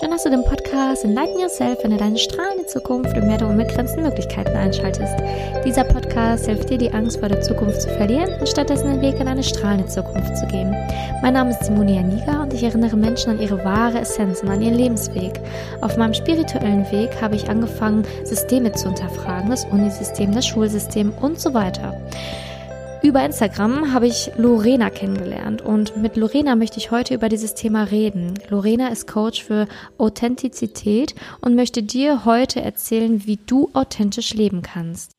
Schön, dass du den Podcast Enlighten Yourself in deine strahlende Zukunft und mehr der unbegrenzten Möglichkeiten einschaltest. Dieser Podcast hilft dir, die Angst vor der Zukunft zu verlieren und stattdessen den Weg in eine strahlende Zukunft zu gehen. Mein Name ist Simonia Niga und ich erinnere Menschen an ihre wahre Essenz und an ihren Lebensweg. Auf meinem spirituellen Weg habe ich angefangen, Systeme zu hinterfragen, das Unisystem, das Schulsystem und so weiter. Über Instagram habe ich Lorena kennengelernt und mit Lorena möchte ich heute über dieses Thema reden. Lorena ist Coach für Authentizität und möchte dir heute erzählen, wie du authentisch leben kannst.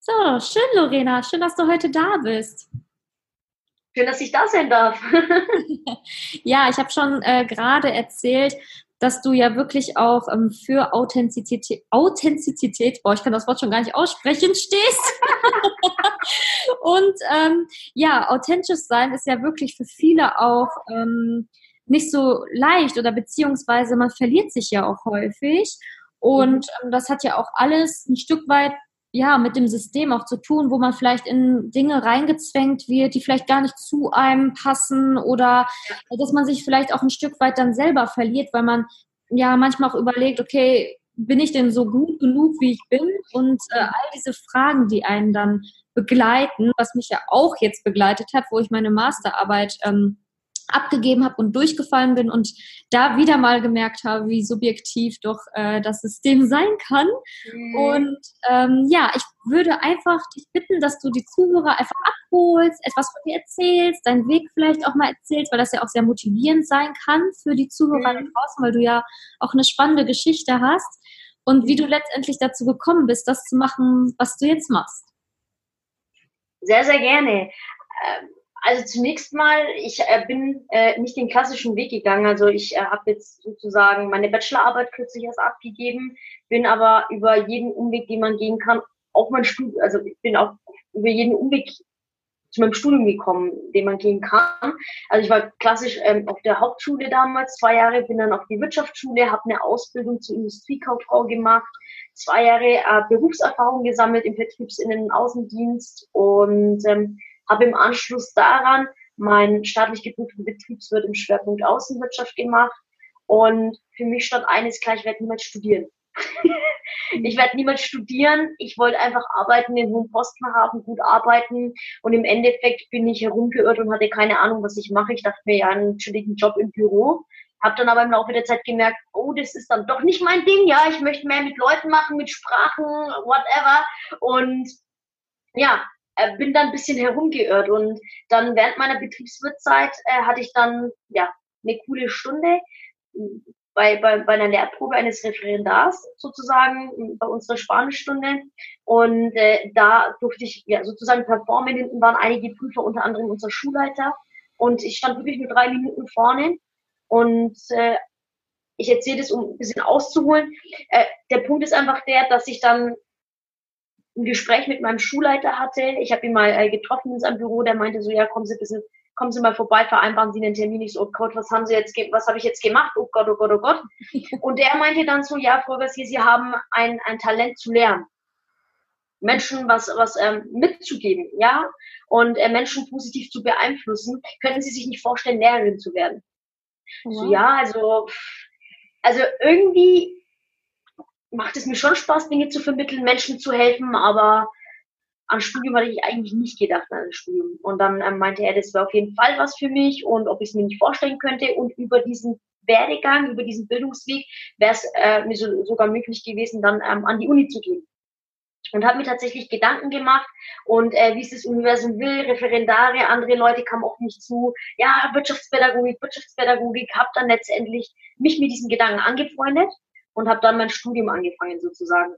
So, schön, Lorena. Schön, dass du heute da bist. Schön, dass ich da sein darf. ja, ich habe schon äh, gerade erzählt, dass du ja wirklich auch ähm, für Authentizität, Authentizität, boah, ich kann das Wort schon gar nicht aussprechen, stehst. und ähm, ja, authentisch sein ist ja wirklich für viele auch ähm, nicht so leicht oder beziehungsweise man verliert sich ja auch häufig. Und ähm, das hat ja auch alles ein Stück weit ja, mit dem System auch zu tun, wo man vielleicht in Dinge reingezwängt wird, die vielleicht gar nicht zu einem passen oder dass man sich vielleicht auch ein Stück weit dann selber verliert, weil man ja manchmal auch überlegt, okay, bin ich denn so gut genug, wie ich bin? Und äh, all diese Fragen, die einen dann begleiten, was mich ja auch jetzt begleitet hat, wo ich meine Masterarbeit ähm, abgegeben habe und durchgefallen bin und da wieder mal gemerkt habe, wie subjektiv doch äh, das System sein kann. Mhm. Und ähm, ja, ich würde einfach dich bitten, dass du die Zuhörer einfach abholst, etwas von dir erzählst, deinen Weg vielleicht auch mal erzählst, weil das ja auch sehr motivierend sein kann für die Zuhörer mhm. draußen, weil du ja auch eine spannende Geschichte hast und wie du letztendlich dazu gekommen bist, das zu machen, was du jetzt machst. Sehr, sehr gerne. Ähm also zunächst mal, ich äh, bin äh, nicht den klassischen Weg gegangen. Also ich äh, habe jetzt sozusagen meine Bachelorarbeit kürzlich erst abgegeben, bin aber über jeden Umweg, den man gehen kann, auch mein Studium, also ich bin auch über jeden Umweg zu meinem Studium gekommen, den man gehen kann. Also ich war klassisch ähm, auf der Hauptschule damals, zwei Jahre, bin dann auf die Wirtschaftsschule, habe eine Ausbildung zur Industriekauffrau gemacht, zwei Jahre äh, Berufserfahrung gesammelt im Vertriebsinnen- und Außendienst und ähm, habe im Anschluss daran meinen staatlich geprüften Betriebswirt im Schwerpunkt Außenwirtschaft gemacht. Und für mich stand eines klar, ich werde niemals studieren. ich werde niemals studieren. Ich wollte einfach arbeiten, den hohen Posten haben, gut arbeiten. Und im Endeffekt bin ich herumgeirrt und hatte keine Ahnung, was ich mache. Ich dachte mir, ja, einen chilligen Job im Büro. Hab dann aber im Laufe der Zeit gemerkt, oh, das ist dann doch nicht mein Ding. Ja, ich möchte mehr mit Leuten machen, mit Sprachen, whatever. Und ja, äh, bin dann ein bisschen herumgeirrt und dann während meiner Betriebswirtzeit äh, hatte ich dann ja eine coole Stunde bei, bei, bei einer Lehrprobe eines Referendars sozusagen bei unserer Spanischstunde und äh, da durfte ich ja sozusagen performen. Hinten waren einige Prüfer, unter anderem unser Schulleiter und ich stand wirklich nur drei Minuten vorne und äh, ich erzähle das, um ein bisschen auszuholen. Äh, der Punkt ist einfach der, dass ich dann ein Gespräch mit meinem Schulleiter hatte. Ich habe ihn mal äh, getroffen in seinem Büro, der meinte so, ja, kommen Sie bisschen, kommen Sie mal vorbei, vereinbaren Sie einen Termin. Ich so, oh Gott, was haben Sie jetzt, was habe ich jetzt gemacht? Oh Gott, oh Gott, oh Gott. Und der meinte dann so, ja, Frau Garcia, Sie haben ein, ein Talent zu lernen. Menschen was, was ähm, mitzugeben, ja, und äh, Menschen positiv zu beeinflussen, können Sie sich nicht vorstellen, Lehrerin zu werden. Ja. So, ja, also, also irgendwie macht es mir schon Spaß, Dinge zu vermitteln, Menschen zu helfen, aber an Studium hatte ich eigentlich nicht gedacht an das Studium. Und dann ähm, meinte er, das wäre auf jeden Fall was für mich und ob ich es mir nicht vorstellen könnte. Und über diesen Werdegang, über diesen Bildungsweg wäre es äh, mir so, sogar möglich gewesen, dann ähm, an die Uni zu gehen. Und habe mir tatsächlich Gedanken gemacht und äh, wie es das Universum will, Referendare, andere Leute kamen auf mich zu, ja, Wirtschaftspädagogik, Wirtschaftspädagogik, habe dann letztendlich mich mit diesen Gedanken angefreundet und habe dann mein Studium angefangen sozusagen.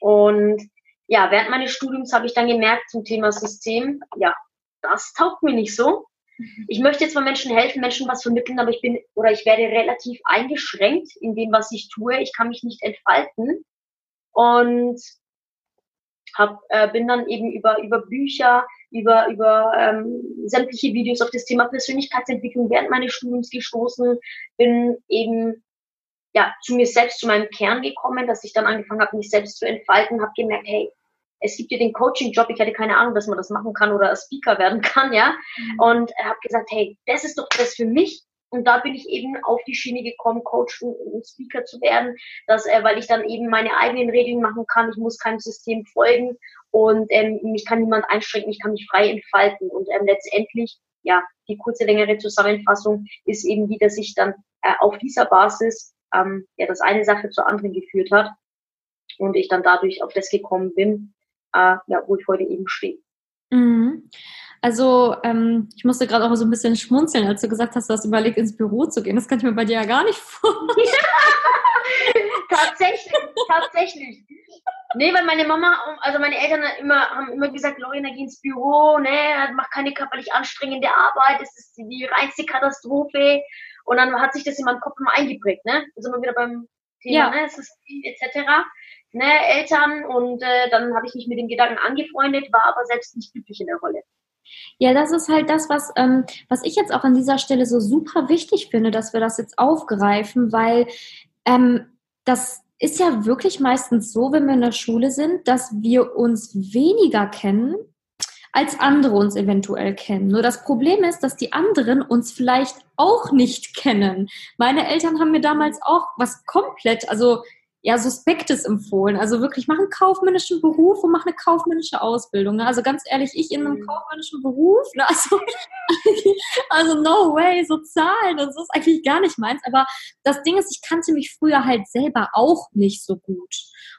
Und ja, während meines Studiums habe ich dann gemerkt zum Thema System, ja, das taugt mir nicht so. Mhm. Ich möchte zwar Menschen helfen, Menschen was vermitteln, aber ich bin oder ich werde relativ eingeschränkt in dem, was ich tue. Ich kann mich nicht entfalten und hab, äh, bin dann eben über über Bücher, über über ähm, sämtliche Videos auf das Thema Persönlichkeitsentwicklung während meines Studiums gestoßen, bin eben ja, zu mir selbst, zu meinem Kern gekommen, dass ich dann angefangen habe, mich selbst zu entfalten, habe gemerkt, hey, es gibt hier den Coaching-Job, ich hatte keine Ahnung, dass man das machen kann oder Speaker werden kann, ja. Mhm. Und habe gesagt, hey, das ist doch das für mich. Und da bin ich eben auf die Schiene gekommen, Coach und Speaker zu werden, dass, äh, weil ich dann eben meine eigenen Regeln machen kann. Ich muss keinem System folgen und ähm, mich kann niemand einschränken, ich kann mich frei entfalten. Und ähm, letztendlich, ja, die kurze, längere Zusammenfassung ist eben die, dass ich dann äh, auf dieser Basis, ähm, ja, das eine Sache zur anderen geführt hat und ich dann dadurch auf das gekommen bin, äh, ja, wo ich heute eben stehe. Mhm. Also ähm, ich musste gerade auch so ein bisschen schmunzeln, als du gesagt hast, du hast überlegt, ins Büro zu gehen. Das kann ich mir bei dir ja gar nicht vorstellen. tatsächlich, tatsächlich. Nee, weil meine Mama, also meine Eltern immer, haben immer gesagt, Lorena, geh ins Büro, ne, mach keine körperlich anstrengende Arbeit, das ist die reinste Katastrophe. Und dann hat sich das in meinem Kopf immer eingeprägt, ne? Da sind wir wieder beim Thema, ja. ne, System etc. Ne, Eltern und äh, dann habe ich mich mit dem Gedanken angefreundet, war aber selbst nicht glücklich in der Rolle. Ja, das ist halt das, was, ähm, was ich jetzt auch an dieser Stelle so super wichtig finde, dass wir das jetzt aufgreifen, weil ähm, das ist ja wirklich meistens so, wenn wir in der Schule sind, dass wir uns weniger kennen, als andere uns eventuell kennen. Nur das Problem ist, dass die anderen uns vielleicht auch nicht kennen. Meine Eltern haben mir damals auch was komplett, also ja, Suspektes empfohlen. Also wirklich, mach einen kaufmännischen Beruf und mach eine kaufmännische Ausbildung. Ne? Also ganz ehrlich, ich in einem mhm. kaufmännischen Beruf, ne? also, also no way, so Zahlen und so ist eigentlich gar nicht meins. Aber das Ding ist, ich kannte mich früher halt selber auch nicht so gut.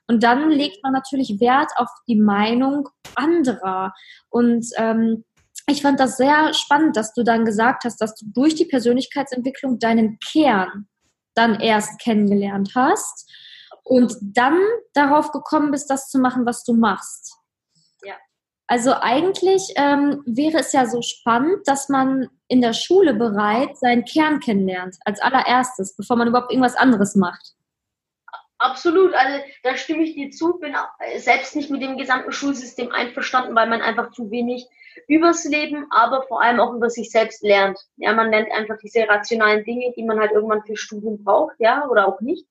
Und dann legt man natürlich Wert auf die Meinung anderer. Und ähm, ich fand das sehr spannend, dass du dann gesagt hast, dass du durch die Persönlichkeitsentwicklung deinen Kern dann erst kennengelernt hast und dann darauf gekommen bist, das zu machen, was du machst. Ja. Also eigentlich ähm, wäre es ja so spannend, dass man in der Schule bereits seinen Kern kennenlernt, als allererstes, bevor man überhaupt irgendwas anderes macht. Absolut, also da stimme ich dir zu, bin selbst nicht mit dem gesamten Schulsystem einverstanden, weil man einfach zu wenig übers Leben, aber vor allem auch über sich selbst lernt. Ja, man lernt einfach diese rationalen Dinge, die man halt irgendwann für Studium braucht, ja, oder auch nicht.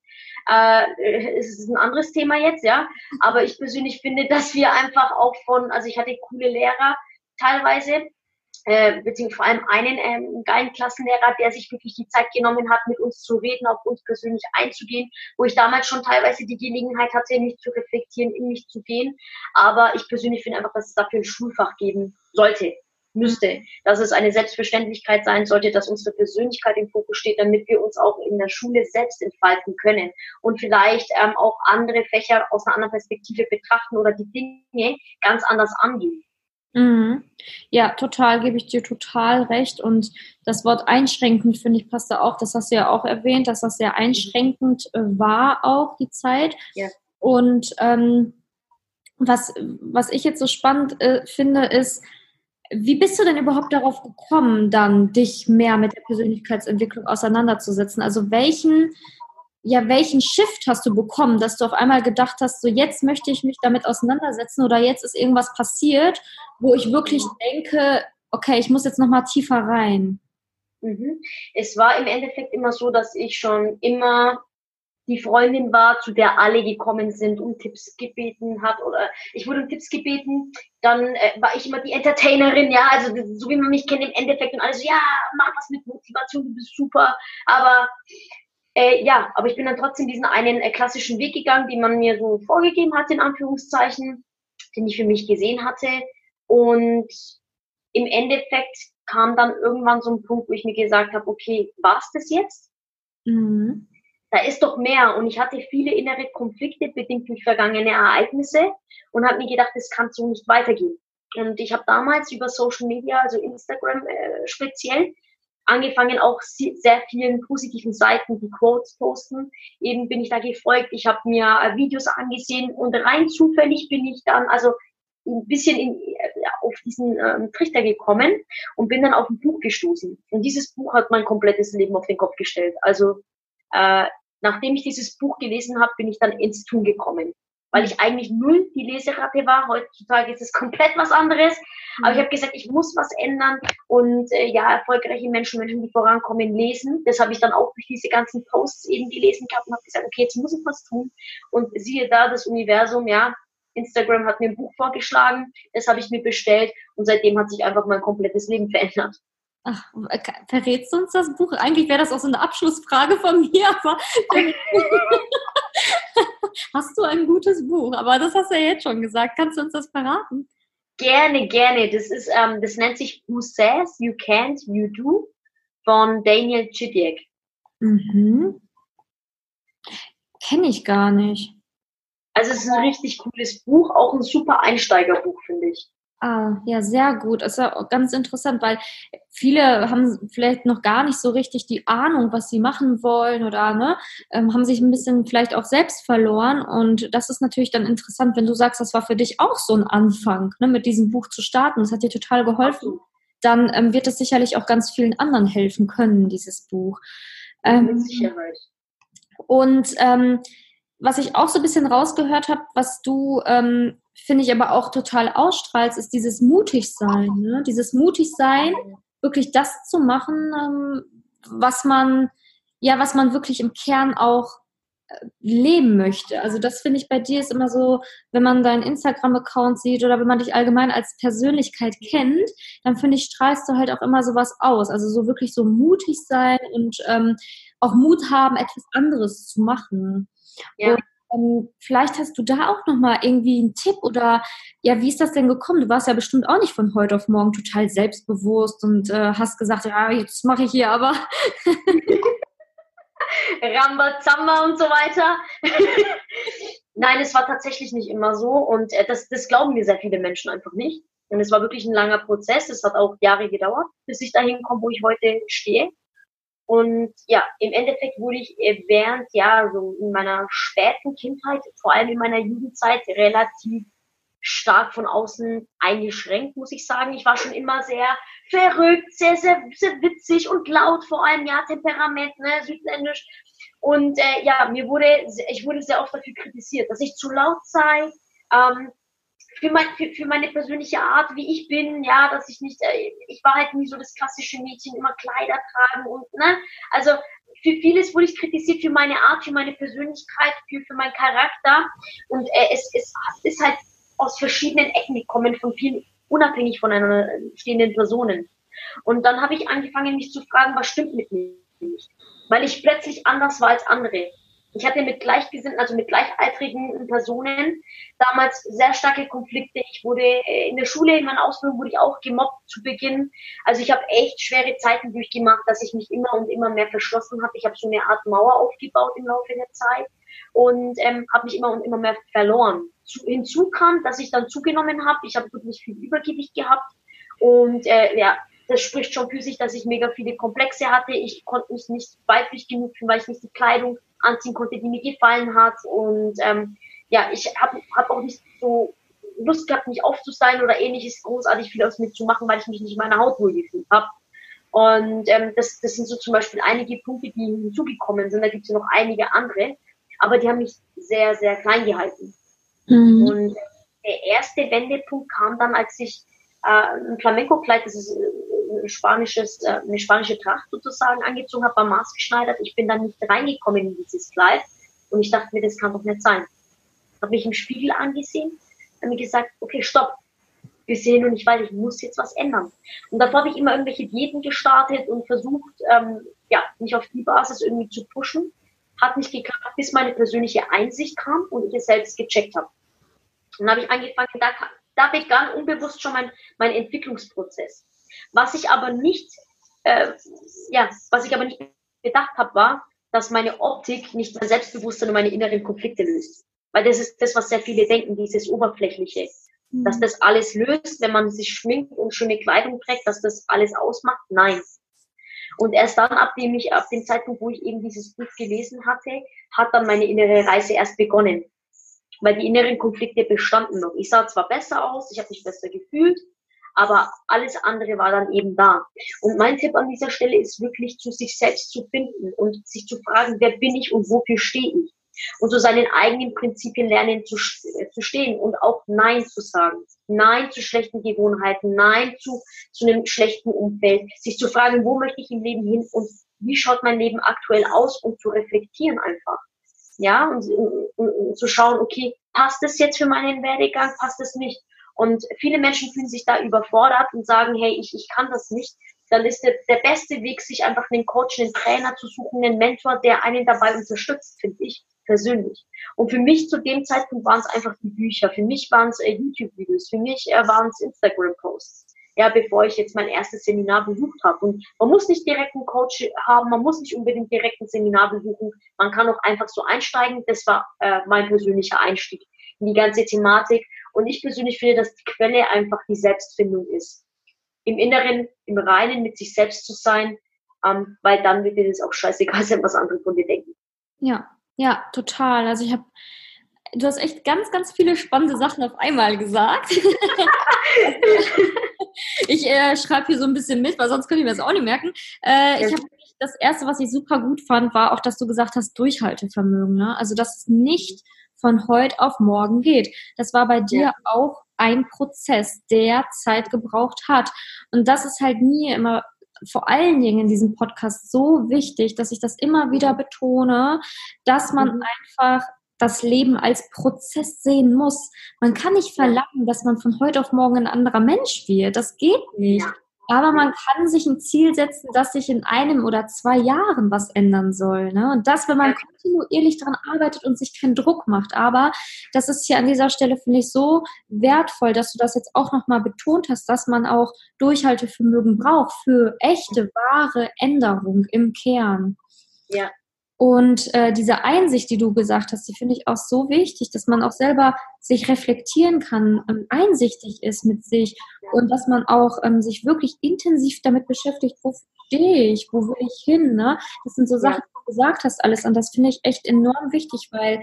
Äh, es ist ein anderes Thema jetzt, ja. Aber ich persönlich finde, dass wir einfach auch von, also ich hatte coole Lehrer teilweise, äh, beziehungsweise vor allem einen ähm, geilen Klassenlehrer, der sich wirklich die Zeit genommen hat, mit uns zu reden, auf uns persönlich einzugehen, wo ich damals schon teilweise die Gelegenheit hatte, mich zu reflektieren, in mich zu gehen. Aber ich persönlich finde einfach, dass es dafür ein Schulfach geben sollte müsste, dass es eine Selbstverständlichkeit sein sollte, dass unsere Persönlichkeit im Fokus steht, damit wir uns auch in der Schule selbst entfalten können und vielleicht ähm, auch andere Fächer aus einer anderen Perspektive betrachten oder die Dinge ganz anders angehen. Mhm. Ja, total, gebe ich dir total recht. Und das Wort einschränkend, finde ich, passt da auch. Das hast du ja auch erwähnt, dass das sehr einschränkend äh, war, auch die Zeit. Ja. Und ähm, was, was ich jetzt so spannend äh, finde, ist, wie bist du denn überhaupt darauf gekommen, dann dich mehr mit der Persönlichkeitsentwicklung auseinanderzusetzen? Also welchen, ja, welchen Shift hast du bekommen, dass du auf einmal gedacht hast, so jetzt möchte ich mich damit auseinandersetzen oder jetzt ist irgendwas passiert, wo ich wirklich denke, okay, ich muss jetzt nochmal tiefer rein? Mhm. Es war im Endeffekt immer so, dass ich schon immer die Freundin war, zu der alle gekommen sind und Tipps gebeten hat oder ich wurde um Tipps gebeten, dann äh, war ich immer die Entertainerin, ja, also so wie man mich kennt im Endeffekt und alles, ja, mach was mit Motivation, du bist super, aber äh, ja, aber ich bin dann trotzdem diesen einen äh, klassischen Weg gegangen, den man mir so vorgegeben hat, in Anführungszeichen, den ich für mich gesehen hatte und im Endeffekt kam dann irgendwann so ein Punkt, wo ich mir gesagt habe, okay, war's das jetzt? Mhm da ist doch mehr. Und ich hatte viele innere Konflikte bedingt durch vergangene Ereignisse und habe mir gedacht, das kann so nicht weitergehen. Und ich habe damals über Social Media, also Instagram äh, speziell, angefangen auch sehr vielen positiven Seiten, die Quotes posten. Eben bin ich da gefolgt. Ich habe mir äh, Videos angesehen und rein zufällig bin ich dann also ein bisschen in, äh, auf diesen ähm, Trichter gekommen und bin dann auf ein Buch gestoßen. Und dieses Buch hat mein komplettes Leben auf den Kopf gestellt. Also äh, nachdem ich dieses Buch gelesen habe, bin ich dann ins Tun gekommen. Weil ich eigentlich null die Leseratte war. Heutzutage ist es komplett was anderes. Aber ich mhm. habe gesagt, ich muss was ändern. Und äh, ja, erfolgreiche Menschen, Menschen, die vorankommen, lesen. Das habe ich dann auch durch diese ganzen Posts eben gelesen gehabt und habe gesagt, okay, jetzt muss ich was tun. Und siehe da, das Universum, ja, Instagram hat mir ein Buch vorgeschlagen, das habe ich mir bestellt und seitdem hat sich einfach mein komplettes Leben verändert. Ach, verrätst du uns das Buch? Eigentlich wäre das auch so eine Abschlussfrage von mir, aber hast du ein gutes Buch? Aber das hast du ja jetzt schon gesagt. Kannst du uns das verraten? Gerne, gerne. Das ist, ähm, das nennt sich Who Says You Can't, You Do von Daniel Chidiek. Mhm. Kenne ich gar nicht. Also es ist ein richtig cooles Buch, auch ein super Einsteigerbuch, finde ich. Ah, ja, sehr gut. Das ist ja ganz interessant, weil viele haben vielleicht noch gar nicht so richtig die Ahnung, was sie machen wollen oder ne, ähm, haben sich ein bisschen vielleicht auch selbst verloren. Und das ist natürlich dann interessant, wenn du sagst, das war für dich auch so ein Anfang, ne, mit diesem Buch zu starten. Das hat dir total geholfen. Dann ähm, wird es sicherlich auch ganz vielen anderen helfen können, dieses Buch. Ähm, mit Sicherheit. Und ähm, was ich auch so ein bisschen rausgehört habe, was du ähm, finde ich aber auch total ausstrahlst, ist dieses Mutigsein. Ne? Dieses Mutigsein, wirklich das zu machen, ähm, was man, ja, was man wirklich im Kern auch äh, leben möchte. Also das finde ich bei dir ist immer so, wenn man deinen Instagram-Account sieht oder wenn man dich allgemein als Persönlichkeit kennt, dann finde ich, strahlst du halt auch immer sowas aus. Also so wirklich so mutig sein und ähm, auch Mut haben, etwas anderes zu machen. Ja. Und ähm, vielleicht hast du da auch nochmal irgendwie einen Tipp oder ja, wie ist das denn gekommen? Du warst ja bestimmt auch nicht von heute auf morgen total selbstbewusst und äh, hast gesagt, ja, jetzt mache ich hier aber. Rambazamba und so weiter. Nein, es war tatsächlich nicht immer so und äh, das, das glauben mir sehr viele Menschen einfach nicht. Und es war wirklich ein langer Prozess. Es hat auch Jahre gedauert, bis ich dahin komme, wo ich heute stehe. Und ja, im Endeffekt wurde ich während, ja, so in meiner späten Kindheit, vor allem in meiner Jugendzeit, relativ stark von außen eingeschränkt, muss ich sagen. Ich war schon immer sehr verrückt, sehr, sehr, sehr witzig und laut, vor allem, ja, Temperament, ne, südländisch. Und äh, ja, mir wurde, ich wurde sehr oft dafür kritisiert, dass ich zu laut sei, ähm, für, mein, für, für meine persönliche Art, wie ich bin, ja, dass ich nicht, äh, ich war halt nie so das klassische Mädchen, immer Kleider tragen und, ne, also für vieles wurde ich kritisiert, für meine Art, für meine Persönlichkeit, für, für meinen Charakter und äh, es, es ist halt aus verschiedenen Ecken gekommen, von vielen, unabhängig voneinander stehenden Personen. Und dann habe ich angefangen, mich zu fragen, was stimmt mit mir nicht? Weil ich plötzlich anders war als andere. Ich hatte mit Gleichgesinnten, also mit gleichaltrigen Personen damals sehr starke Konflikte. Ich wurde äh, in der Schule, in meiner Ausbildung wurde ich auch gemobbt zu Beginn. Also ich habe echt schwere Zeiten durchgemacht, dass ich mich immer und immer mehr verschlossen habe. Ich habe so eine Art Mauer aufgebaut im Laufe der Zeit und ähm, habe mich immer und immer mehr verloren. Zu, hinzu kam, dass ich dann zugenommen habe. Ich habe wirklich viel Übergewicht gehabt und äh, ja, das spricht schon für sich, dass ich mega viele Komplexe hatte. Ich konnte mich nicht weiblich genug fühlen, weil ich nicht die Kleidung anziehen konnte, die mir gefallen hat. Und ähm, ja, ich habe hab auch nicht so Lust gehabt, mich aufzusteigen oder ähnliches großartig viel aus mir zu machen, weil ich mich nicht in meiner Haut wohl gefühlt habe. Und ähm, das, das sind so zum Beispiel einige Punkte, die hinzugekommen sind. Da gibt es ja noch einige andere, aber die haben mich sehr, sehr klein gehalten. Mhm. Und der erste Wendepunkt kam dann, als ich äh, ein Flamenco-Kleid, das ist äh, ein spanisches, äh, eine spanische Tracht sozusagen angezogen habe, war maßgeschneidert. Ich bin dann nicht reingekommen in dieses Kleid und ich dachte mir, das kann doch nicht sein. Habe mich im Spiegel angesehen, habe mir gesagt, okay, stopp, wir sehen und ich weiß, ich muss jetzt was ändern. Und davor habe ich immer irgendwelche Diäten gestartet und versucht, ähm, ja, mich auf die Basis irgendwie zu pushen. Hat nicht geklappt, bis meine persönliche Einsicht kam und ich es selbst gecheckt habe. Dann habe ich angefangen, da, da begann unbewusst schon mein, mein Entwicklungsprozess. Was ich aber nicht, äh, ja, was ich aber nicht gedacht habe, war, dass meine Optik nicht mein Selbstbewusstsein und meine inneren Konflikte löst. Weil das ist das, was sehr viele denken, dieses Oberflächliche. Mhm. Dass das alles löst, wenn man sich schminkt und schöne Kleidung trägt, dass das alles ausmacht. Nein. Und erst dann, ab dem ich, ab dem Zeitpunkt, wo ich eben dieses Buch gelesen hatte, hat dann meine innere Reise erst begonnen weil die inneren Konflikte bestanden noch. Ich sah zwar besser aus, ich habe mich besser gefühlt, aber alles andere war dann eben da. Und mein Tipp an dieser Stelle ist wirklich zu sich selbst zu finden und sich zu fragen, wer bin ich und wofür stehe ich? Und zu seinen eigenen Prinzipien lernen zu, äh, zu stehen und auch Nein zu sagen. Nein zu schlechten Gewohnheiten, Nein zu, zu einem schlechten Umfeld. Sich zu fragen, wo möchte ich im Leben hin und wie schaut mein Leben aktuell aus und zu reflektieren einfach ja, und, und, und zu schauen, okay, passt es jetzt für meinen Werdegang, passt es nicht? Und viele Menschen fühlen sich da überfordert und sagen, hey, ich, ich kann das nicht. dann ist der, der beste Weg, sich einfach einen Coach, einen Trainer zu suchen, einen Mentor, der einen dabei unterstützt, finde ich persönlich. Und für mich zu dem Zeitpunkt waren es einfach die Bücher. Für mich waren es äh, YouTube-Videos. Für mich äh, waren es Instagram-Posts. Ja, bevor ich jetzt mein erstes Seminar besucht habe. Und man muss nicht direkt einen Coach haben, man muss nicht unbedingt direkt ein Seminar besuchen. Man kann auch einfach so einsteigen. Das war äh, mein persönlicher Einstieg in die ganze Thematik. Und ich persönlich finde, dass die Quelle einfach die Selbstfindung ist. Im Inneren, im Reinen mit sich selbst zu sein, ähm, weil dann wird dir das auch scheißegal sein, was andere von dir denken. Ja, ja, total. Also ich habe, du hast echt ganz, ganz viele spannende Sachen auf einmal gesagt. ich äh, schreibe hier so ein bisschen mit, weil sonst könnte ich mir das auch nicht merken. Äh, ich habe das erste, was ich super gut fand, war auch, dass du gesagt hast, Durchhaltevermögen. Ne? Also dass es nicht von heute auf morgen geht. Das war bei dir ja. auch ein Prozess, der Zeit gebraucht hat. Und das ist halt nie immer vor allen Dingen in diesem Podcast so wichtig, dass ich das immer wieder betone, dass man mhm. einfach das Leben als Prozess sehen muss. Man kann nicht verlangen, dass man von heute auf morgen ein anderer Mensch wird. Das geht nicht. Ja. Aber man kann sich ein Ziel setzen, dass sich in einem oder zwei Jahren was ändern soll. Ne? Und das, wenn man kontinuierlich daran arbeitet und sich keinen Druck macht. Aber das ist hier an dieser Stelle, finde ich, so wertvoll, dass du das jetzt auch nochmal betont hast, dass man auch Durchhaltevermögen braucht für echte, wahre Änderung im Kern. Ja. Und äh, diese Einsicht, die du gesagt hast, die finde ich auch so wichtig, dass man auch selber sich reflektieren kann, ähm, einsichtig ist mit sich und dass man auch ähm, sich wirklich intensiv damit beschäftigt, wo stehe ich, wo will ich hin. Ne? Das sind so Sachen, die du gesagt hast, alles. Und das finde ich echt enorm wichtig, weil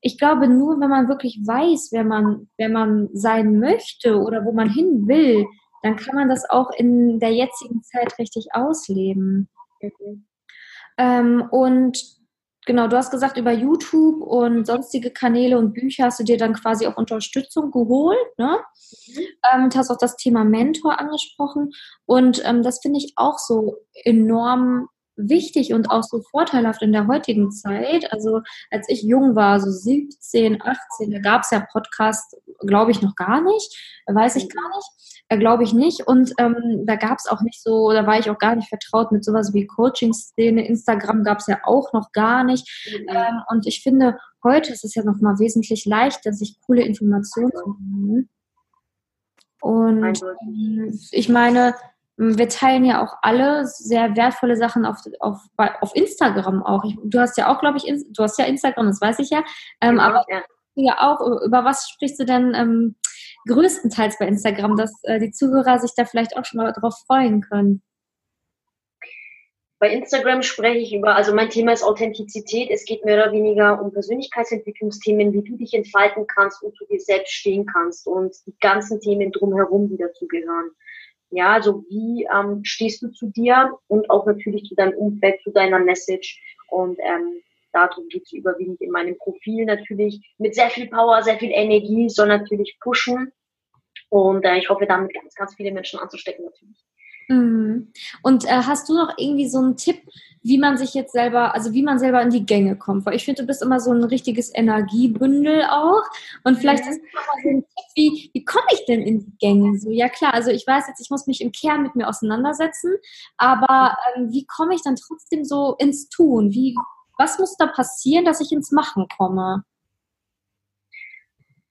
ich glaube, nur wenn man wirklich weiß, wer man, wer man sein möchte oder wo man hin will, dann kann man das auch in der jetzigen Zeit richtig ausleben. Mhm. Ähm, und Genau, du hast gesagt, über YouTube und sonstige Kanäle und Bücher hast du dir dann quasi auch Unterstützung geholt, ne? Mhm. Ähm, und hast auch das Thema Mentor angesprochen. Und ähm, das finde ich auch so enorm wichtig und auch so vorteilhaft in der heutigen Zeit. Also als ich jung war, so 17, 18, da gab es ja Podcast, glaube ich, noch gar nicht, weiß ich gar nicht, äh, glaube ich nicht. Und ähm, da gab es auch nicht so, da war ich auch gar nicht vertraut mit sowas wie Coaching-Szene. Instagram gab es ja auch noch gar nicht. Mhm. Ähm, und ich finde, heute ist es ja noch mal wesentlich leichter, sich coole Informationen zu holen. Und ähm, ich meine, wir teilen ja auch alle sehr wertvolle Sachen auf, auf, auf Instagram auch. Ich, du hast ja auch, glaube ich, du hast ja Instagram, das weiß ich ja. Ähm, genau, aber ja. ja auch, über was sprichst du denn ähm, größtenteils bei Instagram, dass äh, die Zuhörer sich da vielleicht auch schon mal drauf freuen können? Bei Instagram spreche ich über, also mein Thema ist Authentizität. Es geht mehr oder weniger um Persönlichkeitsentwicklungsthemen, wie du dich entfalten kannst und zu dir selbst stehen kannst und die ganzen Themen drumherum, die dazugehören. Ja, also wie ähm, stehst du zu dir und auch natürlich zu deinem Umfeld, zu deiner Message. Und ähm, darum geht es überwiegend in meinem Profil natürlich mit sehr viel Power, sehr viel Energie, soll natürlich pushen. Und äh, ich hoffe damit ganz, ganz viele Menschen anzustecken natürlich. Mhm. Und äh, hast du noch irgendwie so einen Tipp, wie man sich jetzt selber, also wie man selber in die Gänge kommt? Weil ich finde, du bist immer so ein richtiges Energiebündel auch. Und vielleicht mhm. ist noch mal so ein Tipp, wie, wie komme ich denn in die Gänge? So, ja klar, also ich weiß jetzt, ich muss mich im Kern mit mir auseinandersetzen, aber ähm, wie komme ich dann trotzdem so ins Tun? Wie, was muss da passieren, dass ich ins Machen komme?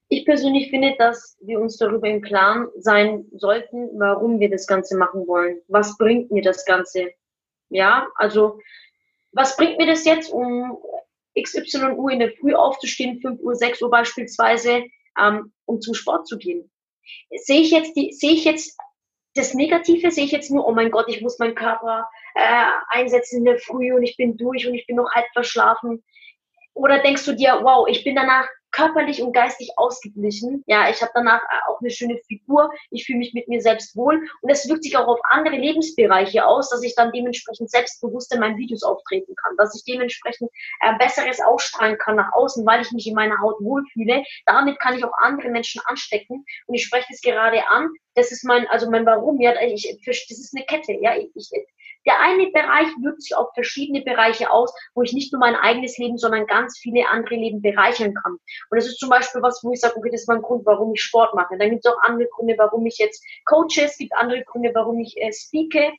Ich persönlich finde, dass wir uns darüber im Klaren sein sollten, warum wir das Ganze machen wollen. Was bringt mir das Ganze? Ja, also, was bringt mir das jetzt, um XY Uhr in der Früh aufzustehen, 5 Uhr, 6 Uhr beispielsweise, ähm, um zum Sport zu gehen? Sehe ich jetzt die, sehe ich jetzt das Negative, sehe ich jetzt nur, oh mein Gott, ich muss meinen Körper äh, einsetzen in der Früh und ich bin durch und ich bin noch halb verschlafen. Oder denkst du dir, wow, ich bin danach körperlich und geistig ausgeglichen. Ja, ich habe danach äh, auch eine schöne Figur. Ich fühle mich mit mir selbst wohl. Und es wirkt sich auch auf andere Lebensbereiche aus, dass ich dann dementsprechend selbstbewusst in meinen Videos auftreten kann, dass ich dementsprechend äh, Besseres ausstrahlen kann nach außen, weil ich mich in meiner Haut wohlfühle. Damit kann ich auch andere Menschen anstecken. Und ich spreche das gerade an. Das ist mein, also mein Warum. Ja, ich, das ist eine Kette. Ja, ich, ich der eine Bereich wirkt sich auf verschiedene Bereiche aus, wo ich nicht nur mein eigenes Leben, sondern ganz viele andere Leben bereichern kann. Und das ist zum Beispiel was, wo ich sage, okay, das ist mein Grund, warum ich Sport mache. Dann gibt es auch andere Gründe, warum ich jetzt coache. Es gibt andere Gründe, warum ich äh, speake.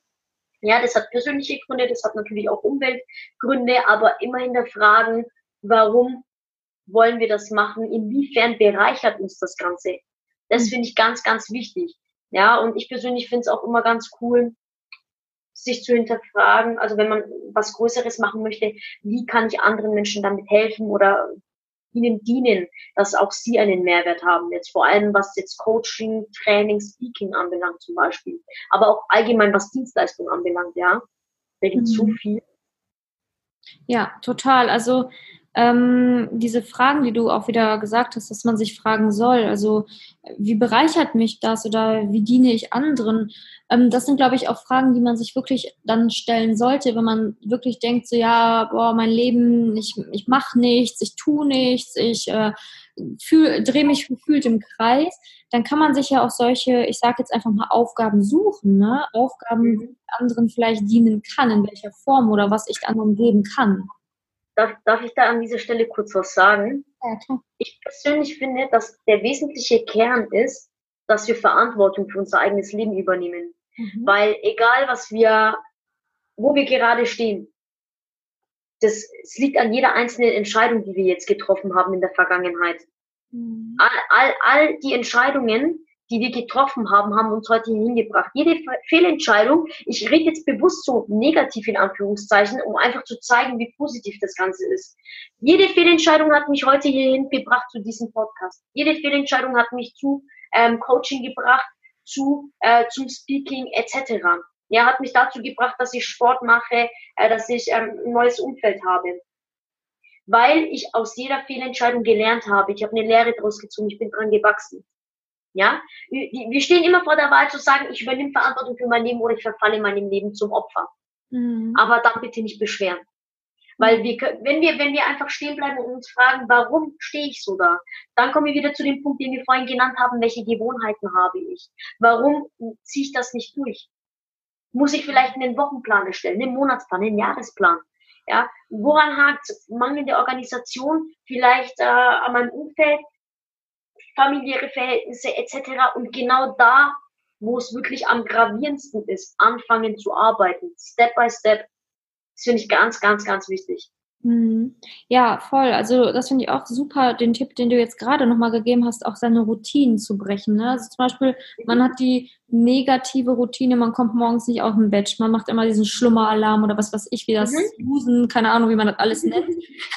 Ja, das hat persönliche Gründe, das hat natürlich auch Umweltgründe, aber immer hinterfragen, warum wollen wir das machen? Inwiefern bereichert uns das Ganze? Das mhm. finde ich ganz, ganz wichtig. Ja, und ich persönlich finde es auch immer ganz cool, sich zu hinterfragen, also wenn man was Größeres machen möchte, wie kann ich anderen Menschen damit helfen oder ihnen dienen, dass auch sie einen Mehrwert haben. Jetzt vor allem, was jetzt Coaching, Training, Speaking anbelangt zum Beispiel. Aber auch allgemein, was Dienstleistung anbelangt, ja. Da gibt mhm. so viel. Ja, total. Also ähm, diese Fragen, die du auch wieder gesagt hast, dass man sich fragen soll. Also wie bereichert mich das oder wie diene ich anderen? Ähm, das sind, glaube ich, auch Fragen, die man sich wirklich dann stellen sollte, wenn man wirklich denkt, so ja, boah, mein Leben, ich, ich mache nichts, ich tue nichts, ich äh, drehe mich gefühlt im Kreis. Dann kann man sich ja auch solche, ich sage jetzt einfach mal Aufgaben suchen, ne? Aufgaben, die mhm. anderen vielleicht dienen kann, in welcher Form oder was ich anderen geben kann. Darf, darf ich da an dieser Stelle kurz was sagen? Klar. Ich persönlich finde, dass der wesentliche Kern ist, dass wir Verantwortung für unser eigenes Leben übernehmen. Mhm. Weil egal, was wir, wo wir gerade stehen, das, es liegt an jeder einzelnen Entscheidung, die wir jetzt getroffen haben in der Vergangenheit. Mhm. All, all, all die Entscheidungen, die wir getroffen haben, haben uns heute hier hingebracht. Jede Fehlentscheidung, ich rede jetzt bewusst so negativ in Anführungszeichen, um einfach zu zeigen, wie positiv das Ganze ist. Jede Fehlentscheidung hat mich heute hierhin gebracht zu diesem Podcast. Jede Fehlentscheidung hat mich zu ähm, Coaching gebracht, zu äh, zum Speaking etc. Ja, hat mich dazu gebracht, dass ich Sport mache, äh, dass ich ähm, ein neues Umfeld habe. Weil ich aus jeder Fehlentscheidung gelernt habe. Ich habe eine Lehre draus gezogen, ich bin dran gewachsen. Ja, wir stehen immer vor der Wahl zu sagen, ich übernehme Verantwortung für mein Leben oder ich verfalle in meinem Leben zum Opfer. Mhm. Aber dann bitte nicht beschweren. Weil wir, wenn wir, wenn wir einfach stehen bleiben und uns fragen, warum stehe ich so da, dann kommen wir wieder zu dem Punkt, den wir vorhin genannt haben, welche Gewohnheiten habe ich? Warum ziehe ich das nicht durch? Muss ich vielleicht einen Wochenplan erstellen, einen Monatsplan, einen Jahresplan? Ja, woran hakt mangelnde Organisation? Vielleicht äh, an meinem Umfeld, familiäre Verhältnisse etc. Und genau da, wo es wirklich am gravierendsten ist, anfangen zu arbeiten, Step by Step. Das finde ich ganz, ganz, ganz wichtig. Mhm. Ja, voll. Also das finde ich auch super, den Tipp, den du jetzt gerade nochmal gegeben hast, auch seine Routinen zu brechen. Ne? Also zum Beispiel, man hat die negative Routine, man kommt morgens nicht aus dem Bett, man macht immer diesen Schlummeralarm oder was weiß ich, wie das mhm. keine Ahnung, wie man das alles nennt.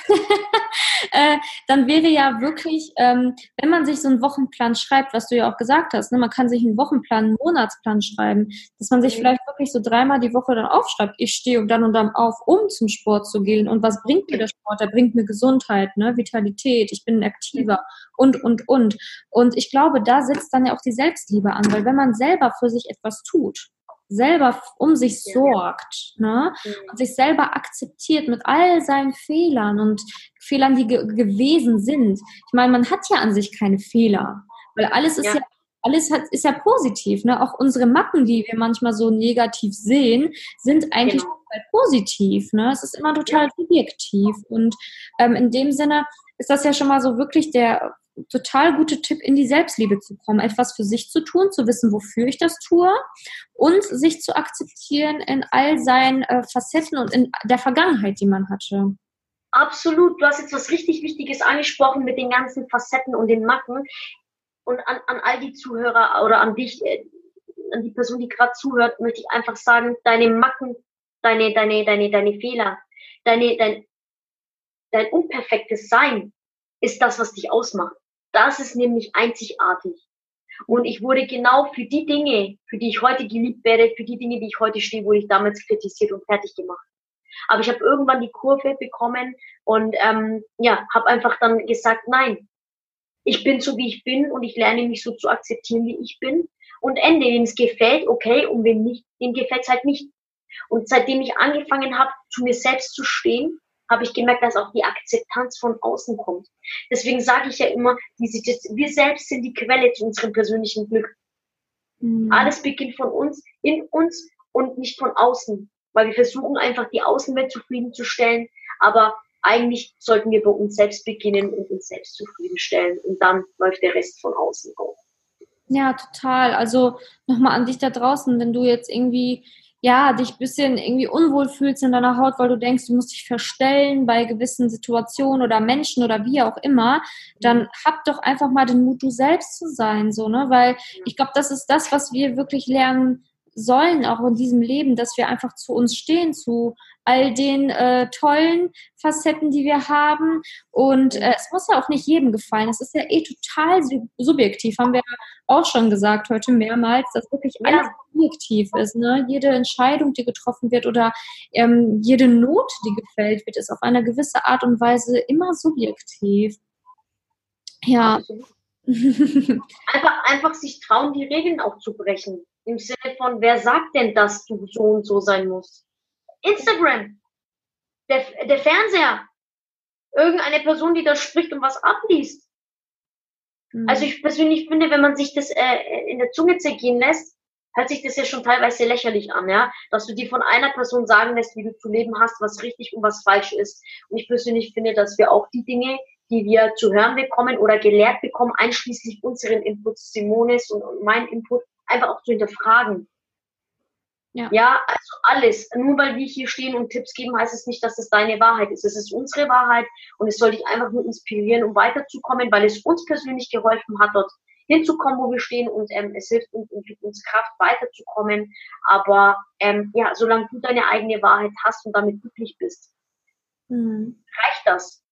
äh, dann wäre ja wirklich, ähm, wenn man sich so einen Wochenplan schreibt, was du ja auch gesagt hast, ne, man kann sich einen Wochenplan, einen Monatsplan schreiben, dass man sich mhm. vielleicht wirklich so dreimal die Woche dann aufschreibt, ich stehe dann und dann auf, um zum Sport zu gehen und was bringt mir der Sport? Der bringt mir Gesundheit, ne, Vitalität, ich bin aktiver und, und, und. Und ich glaube, da setzt dann ja auch die Selbstliebe an, weil wenn man selber für sich etwas tut, selber um sich sorgt ne? und sich selber akzeptiert mit all seinen Fehlern und Fehlern, die ge gewesen sind. Ich meine, man hat ja an sich keine Fehler, weil alles ist ja, ja alles hat, ist ja positiv. Ne? Auch unsere Macken, die wir manchmal so negativ sehen, sind eigentlich genau. positiv. Ne? Es ist immer total subjektiv. Und ähm, in dem Sinne ist das ja schon mal so wirklich der total gute Tipp, in die Selbstliebe zu kommen, etwas für sich zu tun, zu wissen, wofür ich das tue und sich zu akzeptieren in all seinen äh, Facetten und in der Vergangenheit, die man hatte. Absolut, du hast jetzt was richtig Wichtiges angesprochen mit den ganzen Facetten und den Macken. Und an, an all die Zuhörer oder an dich, äh, an die Person, die gerade zuhört, möchte ich einfach sagen, deine Macken, deine, deine, deine, deine Fehler, deine, dein, dein unperfektes Sein ist das, was dich ausmacht. Das ist nämlich einzigartig. Und ich wurde genau für die Dinge, für die ich heute geliebt werde, für die Dinge, die ich heute stehe, wurde ich damals kritisiert und fertig gemacht. Aber ich habe irgendwann die Kurve bekommen und ähm, ja, habe einfach dann gesagt, nein, ich bin so, wie ich bin und ich lerne mich so zu akzeptieren, wie ich bin. Und Ende, wem es gefällt, okay, und wem nicht, dem gefällt es halt nicht. Und seitdem ich angefangen habe, zu mir selbst zu stehen, habe ich gemerkt, dass auch die Akzeptanz von außen kommt. Deswegen sage ich ja immer, diese, wir selbst sind die Quelle zu unserem persönlichen Glück. Mhm. Alles beginnt von uns, in uns und nicht von außen. Weil wir versuchen einfach die Außenwelt zufriedenzustellen, aber eigentlich sollten wir bei uns selbst beginnen und uns selbst zufriedenstellen und dann läuft der Rest von außen auf. Ja, total. Also nochmal an dich da draußen, wenn du jetzt irgendwie ja, dich bisschen irgendwie unwohl fühlst in deiner Haut, weil du denkst, du musst dich verstellen bei gewissen Situationen oder Menschen oder wie auch immer, dann hab doch einfach mal den Mut, du selbst zu sein, so, ne? Weil ich glaube, das ist das, was wir wirklich lernen sollen, auch in diesem Leben, dass wir einfach zu uns stehen, zu all den äh, tollen Facetten, die wir haben. Und äh, es muss ja auch nicht jedem gefallen. Es ist ja eh total subjektiv, haben wir auch schon gesagt heute mehrmals, dass wirklich alles subjektiv ist. Ne? Jede Entscheidung, die getroffen wird oder ähm, jede Not, die gefällt wird, ist auf eine gewisse Art und Weise immer subjektiv. Ja. einfach, einfach sich trauen, die Regeln auch zu brechen. Im Sinne von, wer sagt denn, dass du so und so sein musst? Instagram, der, der Fernseher, irgendeine Person, die da spricht und was abliest. Mhm. Also ich persönlich finde, wenn man sich das äh, in der Zunge zergehen lässt, hört sich das ja schon teilweise lächerlich an, ja, dass du dir von einer Person sagen lässt, wie du zu leben hast, was richtig und was falsch ist. Und ich persönlich finde, dass wir auch die Dinge, die wir zu hören bekommen oder gelehrt bekommen, einschließlich unseren Inputs, Simones und, und mein Input, einfach auch zu hinterfragen. Ja. ja, also alles. Nur weil wir hier stehen und Tipps geben, heißt es nicht, dass es deine Wahrheit ist. Es ist unsere Wahrheit und es soll dich einfach nur inspirieren, um weiterzukommen, weil es uns persönlich geholfen hat, dort hinzukommen, wo wir stehen und ähm, es hilft uns und gibt uns Kraft, weiterzukommen. Aber ähm, ja, solange du deine eigene Wahrheit hast und damit glücklich bist, mhm. reicht das.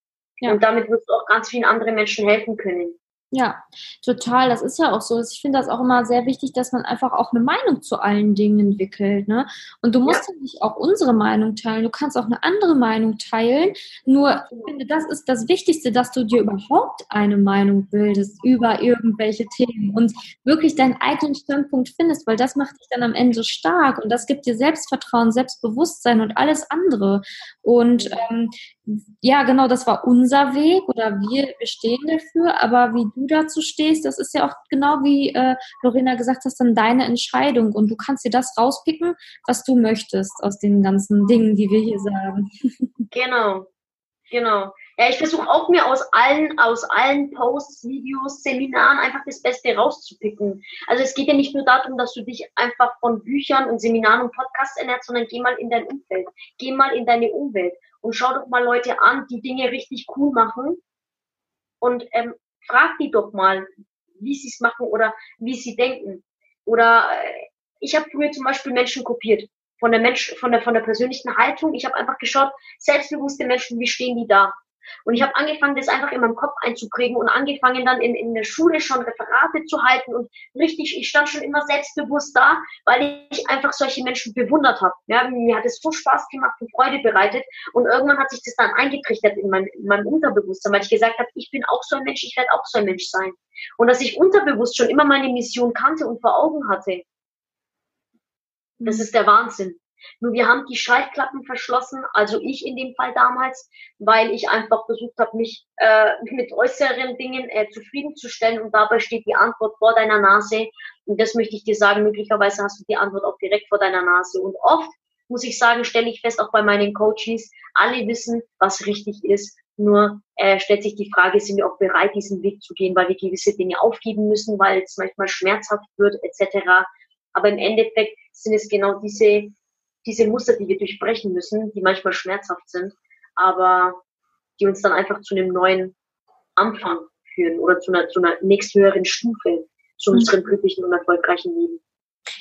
Ja. Und damit wirst du auch ganz vielen anderen Menschen helfen können. Ja, total. Das ist ja auch so. Ich finde das auch immer sehr wichtig, dass man einfach auch eine Meinung zu allen Dingen entwickelt. Ne? Und du musst ja. nicht auch unsere Meinung teilen. Du kannst auch eine andere Meinung teilen. Nur, ich finde, das ist das Wichtigste, dass du dir überhaupt eine Meinung bildest über irgendwelche Themen und wirklich deinen eigenen Standpunkt findest, weil das macht dich dann am Ende stark und das gibt dir Selbstvertrauen, Selbstbewusstsein und alles andere. Und ähm, ja, genau, das war unser Weg oder wir, wir stehen dafür, aber wie du dazu stehst, das ist ja auch genau wie äh, Lorena gesagt hast, dann deine Entscheidung und du kannst dir das rauspicken, was du möchtest aus den ganzen Dingen, die wir hier sagen. Genau, genau. Ja, ich versuche auch mir aus allen, aus allen Posts, Videos, Seminaren einfach das Beste rauszupicken. Also es geht ja nicht nur darum, dass du dich einfach von Büchern und Seminaren und Podcasts ernährst, sondern geh mal in dein Umfeld. Geh mal in deine Umwelt und schau doch mal Leute an, die Dinge richtig cool machen und ähm, frag die doch mal, wie sie es machen oder wie sie denken. Oder äh, ich habe früher zum Beispiel Menschen kopiert von der Mensch, von der von der persönlichen Haltung. Ich habe einfach geschaut, selbstbewusste Menschen, wie stehen die da? Und ich habe angefangen, das einfach in meinem Kopf einzuprägen und angefangen dann in, in der Schule schon Referate zu halten und richtig, ich stand schon immer selbstbewusst da, weil ich einfach solche Menschen bewundert habe. Ja, mir hat es so Spaß gemacht und Freude bereitet und irgendwann hat sich das dann eingetrichtert in, mein, in meinem Unterbewusstsein, weil ich gesagt habe, ich bin auch so ein Mensch, ich werde auch so ein Mensch sein. Und dass ich unterbewusst schon immer meine Mission kannte und vor Augen hatte. Das mhm. ist der Wahnsinn. Nur wir haben die Schaltklappen verschlossen, also ich in dem Fall damals, weil ich einfach versucht habe, mich äh, mit äußeren Dingen äh, zufriedenzustellen und dabei steht die Antwort vor deiner Nase. Und das möchte ich dir sagen, möglicherweise hast du die Antwort auch direkt vor deiner Nase. Und oft, muss ich sagen, stelle ich fest, auch bei meinen Coaches, alle wissen, was richtig ist. Nur äh, stellt sich die Frage, sind wir auch bereit, diesen Weg zu gehen, weil wir gewisse Dinge aufgeben müssen, weil es manchmal schmerzhaft wird, etc. Aber im Endeffekt sind es genau diese diese Muster, die wir durchbrechen müssen, die manchmal schmerzhaft sind, aber die uns dann einfach zu einem neuen Anfang führen oder zu einer, zu einer nächsthöheren Stufe zu mhm. unserem glücklichen und erfolgreichen Leben.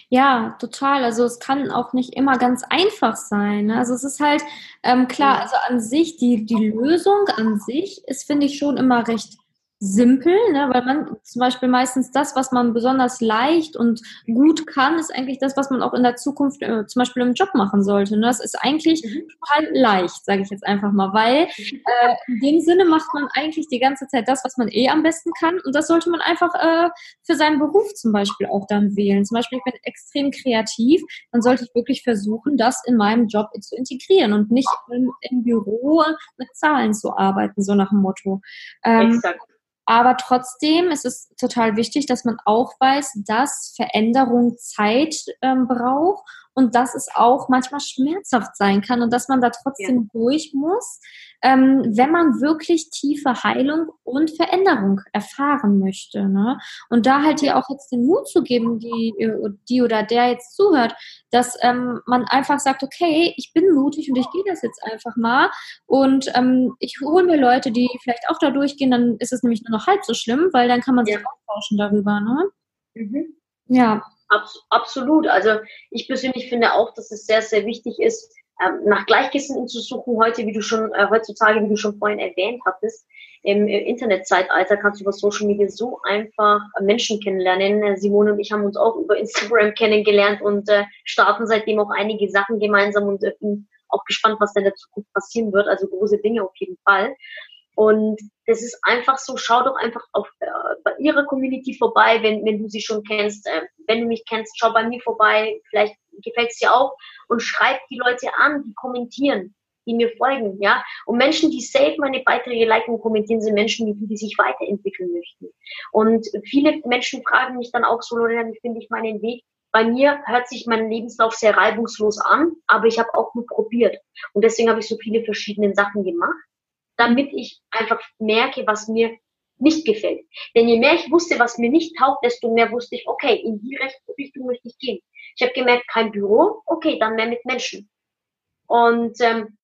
Ja, total. Also es kann auch nicht immer ganz einfach sein. Ne? Also es ist halt ähm, klar, also an sich, die, die Lösung an sich ist, finde ich, schon immer recht simpel, ne? weil man zum Beispiel meistens das, was man besonders leicht und gut kann, ist eigentlich das, was man auch in der Zukunft äh, zum Beispiel im Job machen sollte. Ne? Das ist eigentlich mhm. total leicht, sage ich jetzt einfach mal, weil äh, in dem Sinne macht man eigentlich die ganze Zeit das, was man eh am besten kann und das sollte man einfach äh, für seinen Beruf zum Beispiel auch dann wählen. Zum Beispiel, ich bin extrem kreativ, dann sollte ich wirklich versuchen, das in meinem Job zu integrieren und nicht im, im Büro mit Zahlen zu arbeiten, so nach dem Motto. Ähm, Exakt. Aber trotzdem ist es total wichtig, dass man auch weiß, dass Veränderung Zeit ähm, braucht und dass es auch manchmal schmerzhaft sein kann und dass man da trotzdem ja. durch muss, ähm, wenn man wirklich tiefe Heilung und Veränderung erfahren möchte. Ne? Und da halt hier auch jetzt den Mut zu geben, die, die oder der jetzt zuhört, dass ähm, man einfach sagt, okay, ich bin mutig und ich gehe das jetzt einfach mal und ähm, ich hole mir Leute, die vielleicht auch da durchgehen, dann ist es nämlich nur noch halb so schlimm, weil dann kann man sich ja. austauschen darüber. Ne? Mhm. Ja. Abs absolut. Also ich persönlich finde auch, dass es sehr, sehr wichtig ist, ähm, nach Gleichgesinnten zu suchen. Heute, wie du schon, äh, heutzutage, wie du schon vorhin erwähnt hattest, im, im Internetzeitalter kannst du über Social Media so einfach Menschen kennenlernen. Äh, Simone und ich haben uns auch über Instagram kennengelernt und äh, starten seitdem auch einige Sachen gemeinsam und äh, bin auch gespannt, was denn in der Zukunft passieren wird. Also große Dinge auf jeden Fall. Und das ist einfach so, schau doch einfach auf äh, bei ihrer Community vorbei, wenn, wenn du sie schon kennst. Äh, wenn du mich kennst, schau bei mir vorbei. Vielleicht gefällt es dir auch. Und schreib die Leute an, die kommentieren, die mir folgen, ja. Und Menschen, die safe meine Beiträge liken und kommentieren, sind Menschen, die, die sich weiterentwickeln möchten. Und viele Menschen fragen mich dann auch so, Lorena, wie finde ich meinen Weg? Bei mir hört sich mein Lebenslauf sehr reibungslos an, aber ich habe auch nur probiert. Und deswegen habe ich so viele verschiedene Sachen gemacht damit ich einfach merke, was mir nicht gefällt. Denn je mehr ich wusste, was mir nicht taugt, desto mehr wusste ich, okay, in die Richtung möchte ich gehen. Ich habe gemerkt, kein Büro, okay, dann mehr mit Menschen. Und ähm,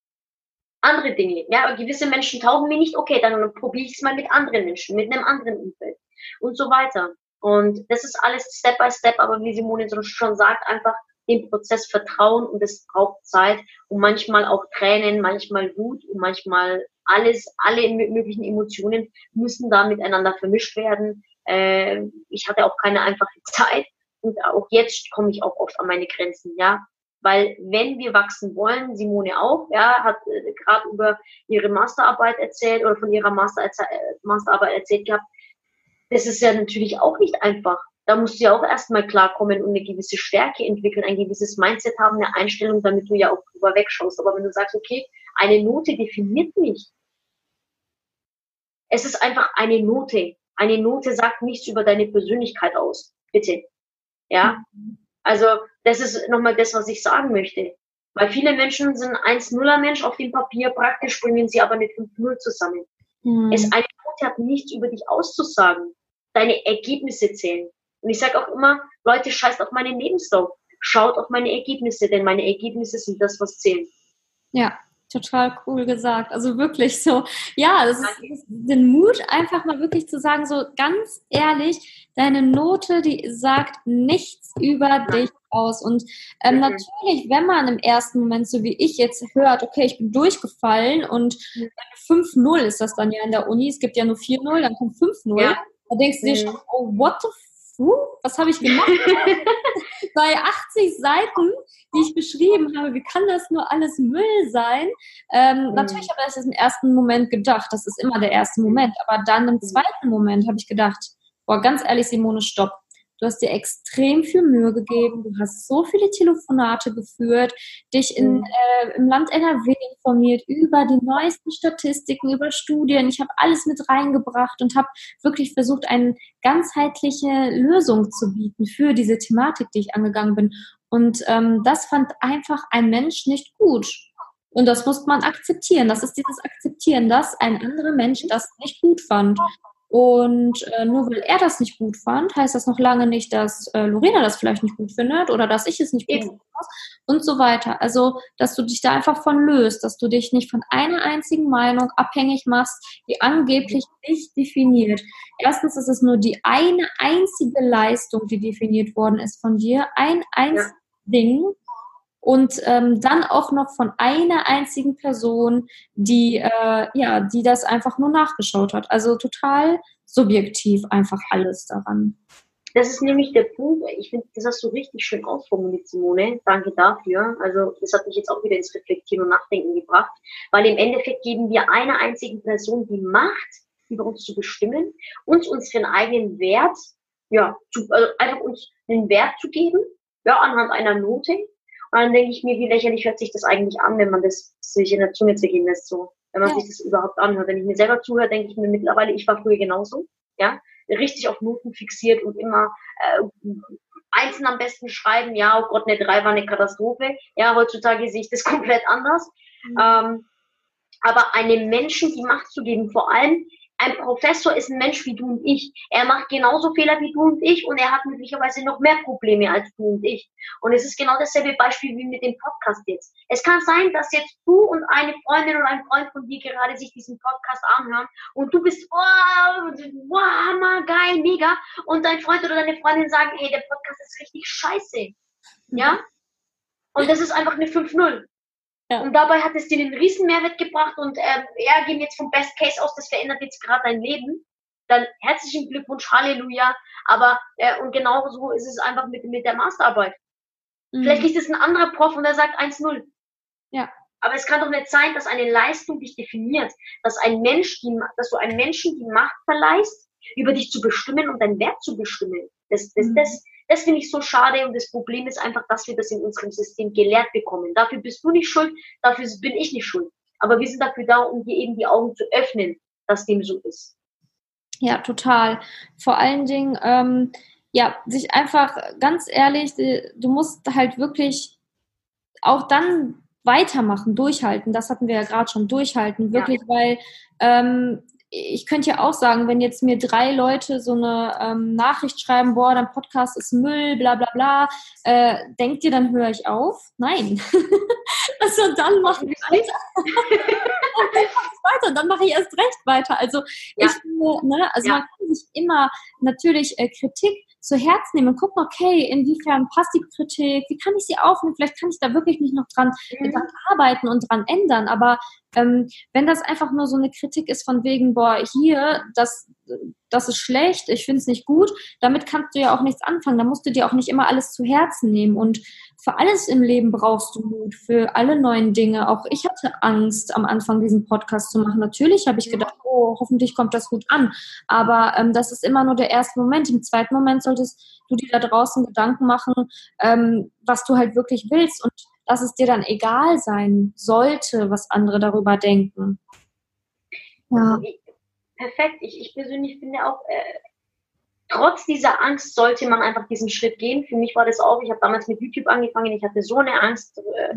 andere Dinge. Ja, gewisse Menschen taugen mir nicht, okay, dann probiere ich es mal mit anderen Menschen, mit einem anderen Umfeld und so weiter. Und das ist alles Step by Step, aber wie Simone schon sagt, einfach dem Prozess vertrauen und es braucht Zeit und manchmal auch Tränen, manchmal Wut und manchmal alles, alle möglichen Emotionen müssen da miteinander vermischt werden. Äh, ich hatte auch keine einfache Zeit und auch jetzt komme ich auch oft an meine Grenzen, ja. Weil wenn wir wachsen wollen, Simone auch, ja, hat äh, gerade über ihre Masterarbeit erzählt oder von ihrer Master, äh, Masterarbeit erzählt gehabt, das ist ja natürlich auch nicht einfach da musst du ja auch erstmal klarkommen und eine gewisse Stärke entwickeln, ein gewisses Mindset haben, eine Einstellung, damit du ja auch drüber wegschaust. Aber wenn du sagst, okay, eine Note definiert mich, es ist einfach eine Note. Eine Note sagt nichts über deine Persönlichkeit aus. Bitte. Ja. Also, das ist nochmal das, was ich sagen möchte. Weil viele Menschen sind 1-0er Mensch auf dem Papier, praktisch bringen sie aber mit 5-0 zusammen. Mhm. Es eine Note hat nichts über dich auszusagen. Deine Ergebnisse zählen. Und ich sage auch immer, Leute, scheißt auf meinen Lebenslauf. Schaut auf meine Ergebnisse, denn meine Ergebnisse sind das, was zählt. Ja, total cool gesagt. Also wirklich so, ja, das ist, das ist den Mut, einfach mal wirklich zu sagen, so ganz ehrlich, deine Note, die sagt nichts über dich aus. Und ähm, mhm. natürlich, wenn man im ersten Moment, so wie ich jetzt hört, okay, ich bin durchgefallen und 5-0 ist das dann ja in der Uni, es gibt ja nur 4-0, dann kommt 5-0. Ja. Da denkst du dir schon, oh, what the puh, was habe ich gemacht? Bei 80 Seiten, die ich beschrieben habe, wie kann das nur alles Müll sein? Ähm, mhm. Natürlich habe ich das im ersten Moment gedacht, das ist immer der erste Moment, aber dann im mhm. zweiten Moment habe ich gedacht, boah, ganz ehrlich, Simone, stopp. Du hast dir extrem viel Mühe gegeben. Du hast so viele Telefonate geführt, dich in, mhm. äh, im Land NRW informiert über die neuesten Statistiken, über Studien. Ich habe alles mit reingebracht und habe wirklich versucht, eine ganzheitliche Lösung zu bieten für diese Thematik, die ich angegangen bin. Und ähm, das fand einfach ein Mensch nicht gut. Und das muss man akzeptieren. Das ist dieses Akzeptieren, dass ein anderer Mensch das nicht gut fand. Und äh, nur weil er das nicht gut fand, heißt das noch lange nicht, dass äh, Lorena das vielleicht nicht gut findet oder dass ich es nicht gut finde und so weiter. Also, dass du dich da einfach von löst, dass du dich nicht von einer einzigen Meinung abhängig machst, die angeblich dich definiert. Erstens ist es nur die eine einzige Leistung, die definiert worden ist von dir, ein einziges ja. Ding, und ähm, dann auch noch von einer einzigen Person, die äh, ja, die das einfach nur nachgeschaut hat. Also total subjektiv einfach alles daran. Das ist nämlich der Punkt. Ich finde, das hast du richtig schön ausformuliert, Simone. Danke dafür. Also das hat mich jetzt auch wieder ins Reflektieren und Nachdenken gebracht, weil im Endeffekt geben wir einer einzigen Person die Macht, über uns zu bestimmen, uns unseren eigenen Wert, ja, zu, also einfach uns einen Wert zu geben, ja, anhand einer Note und dann denke ich mir, wie lächerlich hört sich das eigentlich an, wenn man das sich in der Zunge zergehen lässt, so. Wenn man ja. sich das überhaupt anhört. Wenn ich mir selber zuhöre, denke ich mir mittlerweile, ich war früher genauso, ja. Richtig auf Noten fixiert und immer äh, Einzeln am besten schreiben, ja, oh Gott, eine 3 war eine Katastrophe. Ja, heutzutage sehe ich das komplett anders. Mhm. Ähm, aber einem Menschen die Macht zu geben, vor allem ein Professor ist ein Mensch wie du und ich. Er macht genauso Fehler wie du und ich und er hat möglicherweise noch mehr Probleme als du und ich. Und es ist genau dasselbe Beispiel wie mit dem Podcast jetzt. Es kann sein, dass jetzt du und eine Freundin oder ein Freund von dir gerade sich diesen Podcast anhören und du bist, wow, wow, hammer, geil, mega. Und dein Freund oder deine Freundin sagen, hey, der Podcast ist richtig scheiße. Ja? Und das ist einfach eine 5-0. Ja. Und dabei hat es dir einen riesen Mehrwert gebracht und äh, ja, gehen jetzt vom Best Case aus, das verändert jetzt gerade dein Leben. Dann herzlichen Glückwunsch, Halleluja. Aber äh, und genau so ist es einfach mit, mit der Masterarbeit. Mhm. Vielleicht ist es ein anderer Prof und der sagt 1-0. Ja. Aber es kann doch nicht sein, dass eine Leistung dich definiert, dass ein Mensch, die, dass du einem Menschen die Macht verleihst, über dich zu bestimmen und deinen Wert zu bestimmen. Das, das, mhm. das, das finde ich so schade und das Problem ist einfach, dass wir das in unserem System gelehrt bekommen. Dafür bist du nicht schuld, dafür bin ich nicht schuld. Aber wir sind dafür da, um dir eben die Augen zu öffnen, dass dem so ist. Ja, total. Vor allen Dingen, ähm, ja, sich einfach ganz ehrlich, äh, du musst halt wirklich auch dann weitermachen, durchhalten. Das hatten wir ja gerade schon, durchhalten, wirklich, ja. weil ähm, ich könnte ja auch sagen, wenn jetzt mir drei Leute so eine ähm, Nachricht schreiben, boah, dein Podcast ist Müll, bla bla bla, äh, denkt ihr, dann höre ich auf? Nein. also dann mache ich weiter. weiter, dann mache ich erst recht weiter. Also ja. ich ne, also ja. man kann sich immer natürlich äh, Kritik zu Herzen nehmen und gucken, okay, inwiefern passt die Kritik, wie kann ich sie aufnehmen, vielleicht kann ich da wirklich nicht noch dran, mhm. dran arbeiten und dran ändern, aber ähm, wenn das einfach nur so eine Kritik ist von wegen, boah, hier, das, das ist schlecht, ich finde es nicht gut, damit kannst du ja auch nichts anfangen. Da musst du dir auch nicht immer alles zu Herzen nehmen. Und für alles im Leben brauchst du Mut, für alle neuen Dinge. Auch ich hatte Angst, am Anfang diesen Podcast zu machen. Natürlich habe ich gedacht, oh, hoffentlich kommt das gut an. Aber ähm, das ist immer nur der erste Moment. Im zweiten Moment solltest du dir da draußen Gedanken machen, ähm, was du halt wirklich willst. Und dass es dir dann egal sein sollte, was andere darüber denken. Ja. Perfekt. Ich, ich persönlich finde auch, äh, trotz dieser Angst sollte man einfach diesen Schritt gehen. Für mich war das auch, ich habe damals mit YouTube angefangen, ich hatte so eine Angst äh,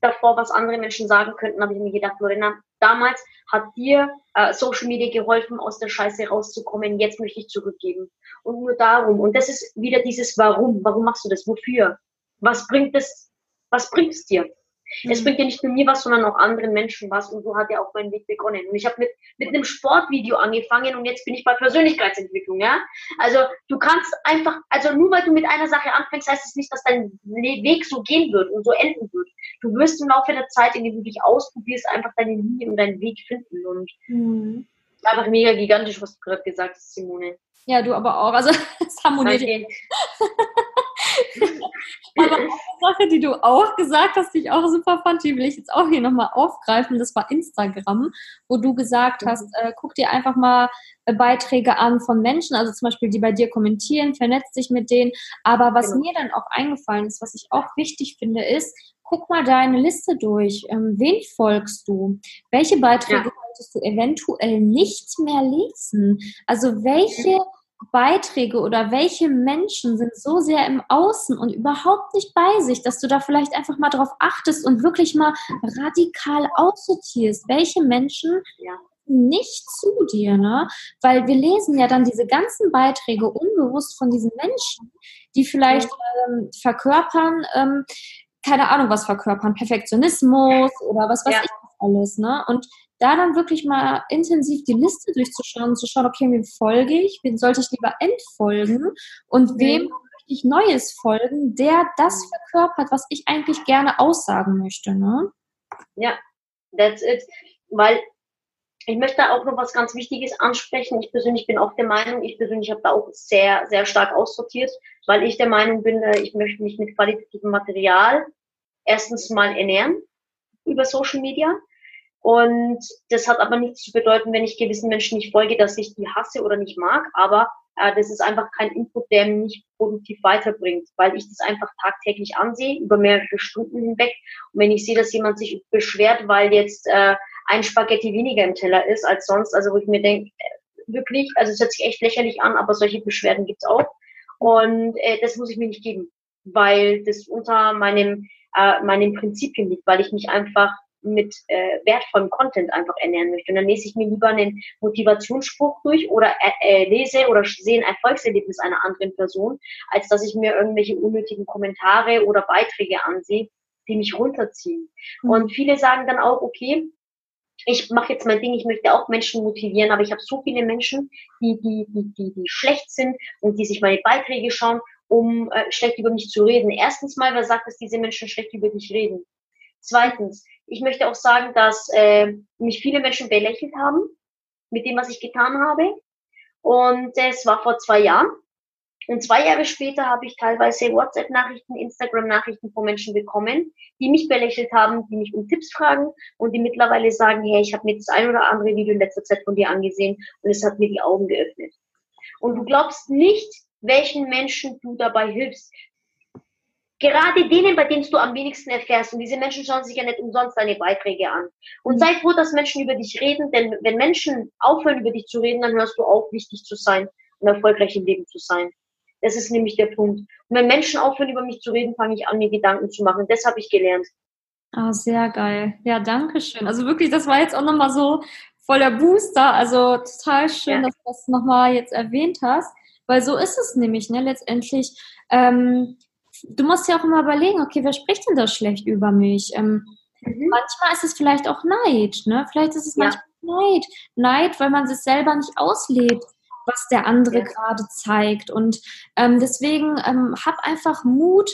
davor, was andere Menschen sagen könnten, habe ich mir gedacht, Lorena, damals hat dir äh, Social Media geholfen, aus der Scheiße rauszukommen, jetzt möchte ich zurückgeben. Und nur darum. Und das ist wieder dieses Warum. Warum machst du das? Wofür? Was bringt es was bringt es dir? Mhm. Es bringt dir nicht nur mir was, sondern auch anderen Menschen was. Und so hat ja auch mein Weg begonnen. Und ich habe mit, mit einem Sportvideo angefangen und jetzt bin ich bei Persönlichkeitsentwicklung, ja. Also du kannst einfach, also nur weil du mit einer Sache anfängst, heißt es das nicht, dass dein Weg so gehen wird und so enden wird. Du wirst im Laufe der Zeit, indem du dich ausprobierst, einfach deine Linie und deinen Weg finden. Und mhm. einfach mega gigantisch, was du gerade gesagt hast, Simone. Ja, du aber auch. Also es harmoniert. Aber eine Sache, die du auch gesagt hast, die ich auch super fand, die will ich jetzt auch hier nochmal aufgreifen, das war Instagram, wo du gesagt mhm. hast, äh, guck dir einfach mal äh, Beiträge an von Menschen, also zum Beispiel, die bei dir kommentieren, vernetzt dich mit denen. Aber was genau. mir dann auch eingefallen ist, was ich auch wichtig finde, ist, guck mal deine Liste durch. Ähm, wen folgst du? Welche Beiträge ja. solltest du eventuell nicht mehr lesen? Also welche Beiträge oder welche Menschen sind so sehr im Außen und überhaupt nicht bei sich, dass du da vielleicht einfach mal drauf achtest und wirklich mal radikal aussortierst, welche Menschen ja. nicht zu dir, ne? Weil wir lesen ja dann diese ganzen Beiträge unbewusst von diesen Menschen, die vielleicht ähm, verkörpern, ähm, keine Ahnung, was verkörpern, Perfektionismus oder was weiß ja. ich alles, ne? Und da dann wirklich mal intensiv die Liste durchzuschauen, zu schauen, okay, wem folge ich, wem sollte ich lieber entfolgen und wem möchte ich Neues folgen, der das verkörpert, was ich eigentlich gerne aussagen möchte. Ne? Ja, that's it. Weil ich möchte auch noch was ganz Wichtiges ansprechen. Ich persönlich bin auch der Meinung, ich persönlich habe da auch sehr, sehr stark aussortiert, weil ich der Meinung bin, äh, ich möchte mich mit qualitativem Material erstens mal ernähren über Social Media und das hat aber nichts zu bedeuten, wenn ich gewissen Menschen nicht folge, dass ich die hasse oder nicht mag. Aber äh, das ist einfach kein Input, der mich produktiv weiterbringt, weil ich das einfach tagtäglich ansehe, über mehrere Stunden hinweg. Und wenn ich sehe, dass jemand sich beschwert, weil jetzt äh, ein Spaghetti weniger im Teller ist als sonst, also wo ich mir denke, äh, wirklich, also es hört sich echt lächerlich an, aber solche Beschwerden gibt's auch. Und äh, das muss ich mir nicht geben, weil das unter meinem, äh, meinen Prinzipien liegt, weil ich mich einfach mit äh, wertvollem Content einfach ernähren möchte. Und dann lese ich mir lieber einen Motivationsspruch durch oder äh, äh, lese oder sehe ein Erfolgserlebnis einer anderen Person, als dass ich mir irgendwelche unnötigen Kommentare oder Beiträge ansehe, die mich runterziehen. Mhm. Und viele sagen dann auch, okay, ich mache jetzt mein Ding, ich möchte auch Menschen motivieren, aber ich habe so viele Menschen, die, die, die, die, die schlecht sind und die sich meine Beiträge schauen, um äh, schlecht über mich zu reden. Erstens mal, wer sagt, dass diese Menschen schlecht über dich reden? Zweitens, ich möchte auch sagen, dass äh, mich viele Menschen belächelt haben mit dem, was ich getan habe. Und es war vor zwei Jahren. Und zwei Jahre später habe ich teilweise WhatsApp-Nachrichten, Instagram-Nachrichten von Menschen bekommen, die mich belächelt haben, die mich um Tipps fragen und die mittlerweile sagen, hey, ich habe mir das ein oder andere Video in letzter Zeit von dir angesehen und es hat mir die Augen geöffnet. Und du glaubst nicht, welchen Menschen du dabei hilfst. Gerade denen, bei denen du am wenigsten erfährst. Und diese Menschen schauen sich ja nicht umsonst deine Beiträge an. Und sei froh, dass Menschen über dich reden, denn wenn Menschen aufhören, über dich zu reden, dann hörst du auf, wichtig zu sein und erfolgreich im Leben zu sein. Das ist nämlich der Punkt. Und wenn Menschen aufhören, über mich zu reden, fange ich an, mir Gedanken zu machen. Das habe ich gelernt. Ah, sehr geil. Ja, danke schön. Also wirklich, das war jetzt auch nochmal so voller Booster. Also total schön, ja. dass du das nochmal jetzt erwähnt hast. Weil so ist es nämlich, ne? Letztendlich, ähm, du musst ja auch immer überlegen, okay, wer spricht denn da schlecht über mich? Ähm, mhm. Manchmal ist es vielleicht auch Neid, ne? Vielleicht ist es manchmal ja. Neid. Neid, weil man sich selber nicht auslebt was der andere ja. gerade zeigt. Und ähm, deswegen ähm, hab einfach Mut,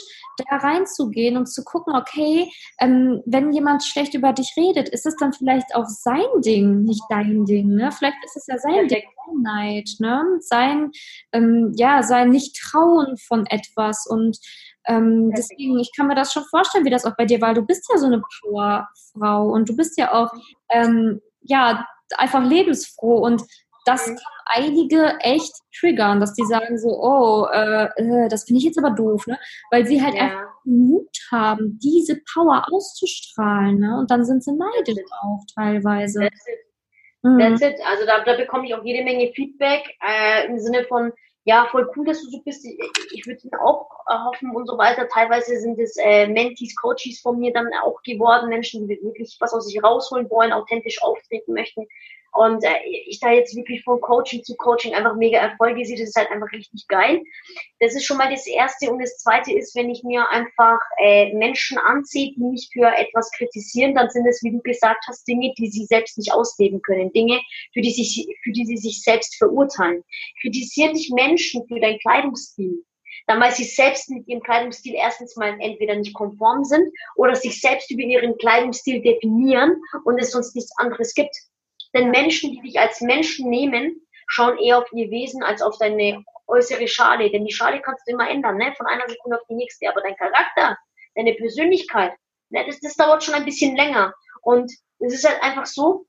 da reinzugehen und zu gucken, okay, ähm, wenn jemand schlecht über dich redet, ist es dann vielleicht auch sein Ding, nicht dein Ding. Ne? Vielleicht ist es ja sein Ding, sein Neid, ne? sein, ähm, ja, sein Nicht-Trauen von etwas. Und ähm, deswegen, ich kann mir das schon vorstellen, wie das auch bei dir war. Du bist ja so eine Powerfrau und du bist ja auch, ähm, ja, einfach lebensfroh und das mhm. kann einige echt triggern, dass die sagen so, oh, äh, äh, das finde ich jetzt aber doof, ne? Weil sie halt ja. einfach Mut haben, diese Power auszustrahlen, ne? Und dann sind sie neidisch auch teilweise. That's it. Mhm. That's it. Also da, da bekomme ich auch jede Menge Feedback äh, im Sinne von, ja, voll cool, dass du so bist. Ich, ich würde es auch hoffen und so weiter. Teilweise sind es äh, Mentees, Coaches von mir dann auch geworden, Menschen, die wirklich was aus sich rausholen wollen, authentisch auftreten möchten. Und äh, ich da jetzt wirklich von Coaching zu Coaching einfach mega Erfolge sehe, das ist halt einfach richtig geil. Das ist schon mal das Erste. Und das Zweite ist, wenn ich mir einfach äh, Menschen anziehe, die mich für etwas kritisieren, dann sind es, wie du gesagt hast, Dinge, die sie selbst nicht ausleben können. Dinge, für die, sich, für die sie sich selbst verurteilen. Kritisieren dich Menschen für deinen Kleidungsstil dann weil sie selbst mit ihrem Kleidungsstil erstens mal entweder nicht konform sind oder sich selbst über ihren Kleidungsstil definieren und es sonst nichts anderes gibt. Denn Menschen, die dich als Menschen nehmen, schauen eher auf ihr Wesen als auf deine äußere Schale. Denn die Schale kannst du immer ändern, ne? von einer Sekunde auf die nächste. Aber dein Charakter, deine Persönlichkeit, ne? das, das dauert schon ein bisschen länger. Und es ist halt einfach so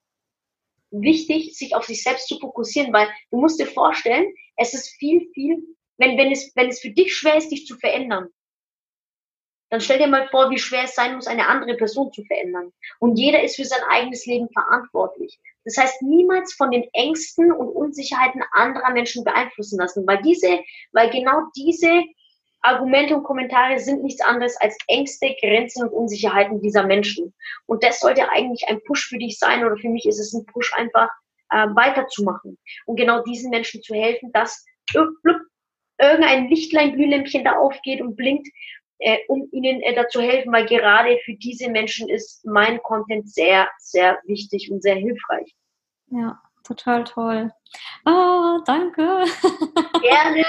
wichtig, sich auf sich selbst zu fokussieren, weil du musst dir vorstellen, es ist viel, viel, wenn, wenn, es, wenn es für dich schwer ist, dich zu verändern, dann stell dir mal vor, wie schwer es sein muss, eine andere Person zu verändern. Und jeder ist für sein eigenes Leben verantwortlich. Das heißt, niemals von den Ängsten und Unsicherheiten anderer Menschen beeinflussen lassen, weil diese, weil genau diese Argumente und Kommentare sind nichts anderes als Ängste, Grenzen und Unsicherheiten dieser Menschen. Und das sollte eigentlich ein Push für dich sein oder für mich ist es ein Push einfach äh, weiterzumachen und genau diesen Menschen zu helfen, dass irgendein Lichtlein, Glühlämpchen da aufgeht und blinkt äh, um ihnen äh, dazu helfen, weil gerade für diese Menschen ist mein Content sehr, sehr wichtig und sehr hilfreich. Ja, total toll. Ah, danke. Gerne.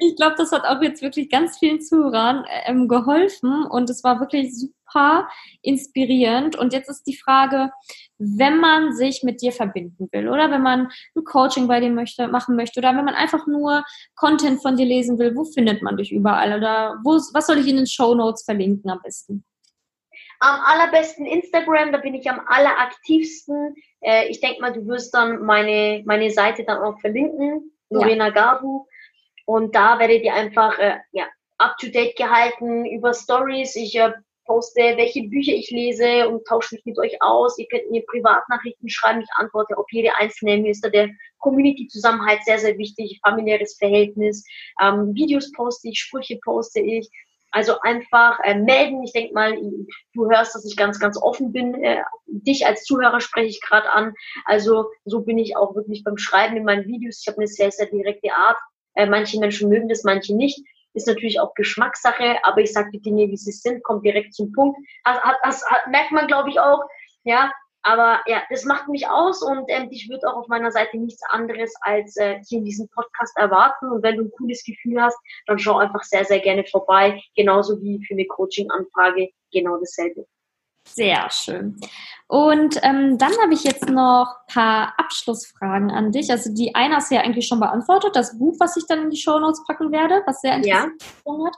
ich glaube, das hat auch jetzt wirklich ganz vielen Zuhörern ähm, geholfen und es war wirklich super inspirierend. Und jetzt ist die Frage, wenn man sich mit dir verbinden will oder wenn man ein Coaching bei dir möchte, machen möchte oder wenn man einfach nur Content von dir lesen will, wo findet man dich überall oder wo, was soll ich in den Show Notes verlinken am besten? Am allerbesten Instagram, da bin ich am alleraktivsten. Äh, ich denke mal, du wirst dann meine, meine Seite dann auch verlinken, Lorena ja. Gabu. Und da werdet ihr einfach äh, ja, up to date gehalten über Stories. Ich äh, poste, welche Bücher ich lese und tausche mich mit euch aus. Ihr könnt mir Privatnachrichten schreiben, ich antworte auf jede einzelne. Mir ist da der Community-Zusammenhalt sehr, sehr wichtig, familiäres Verhältnis. Ähm, Videos poste ich, Sprüche poste ich. Also einfach äh, melden. Ich denke mal, du hörst, dass ich ganz, ganz offen bin. Äh, dich als Zuhörer spreche ich gerade an. Also so bin ich auch wirklich beim Schreiben in meinen Videos. Ich habe eine sehr, sehr direkte Art. Äh, manche Menschen mögen das, manche nicht. Ist natürlich auch Geschmackssache, aber ich sage die Dinge, wie sie sind, kommt direkt zum Punkt. Das, das, das merkt man, glaube ich, auch. Ja, aber ja, das macht mich aus und ähm, ich würde auch auf meiner Seite nichts anderes als äh, hier in diesem Podcast erwarten. Und wenn du ein cooles Gefühl hast, dann schau einfach sehr, sehr gerne vorbei. Genauso wie für eine Coaching-Anfrage genau dasselbe. Sehr schön. Und ähm, dann habe ich jetzt noch ein paar Abschlussfragen an dich. Also die eine hast du ja eigentlich schon beantwortet, das Buch, was ich dann in die Show Notes packen werde, was sehr interessant ja. hat.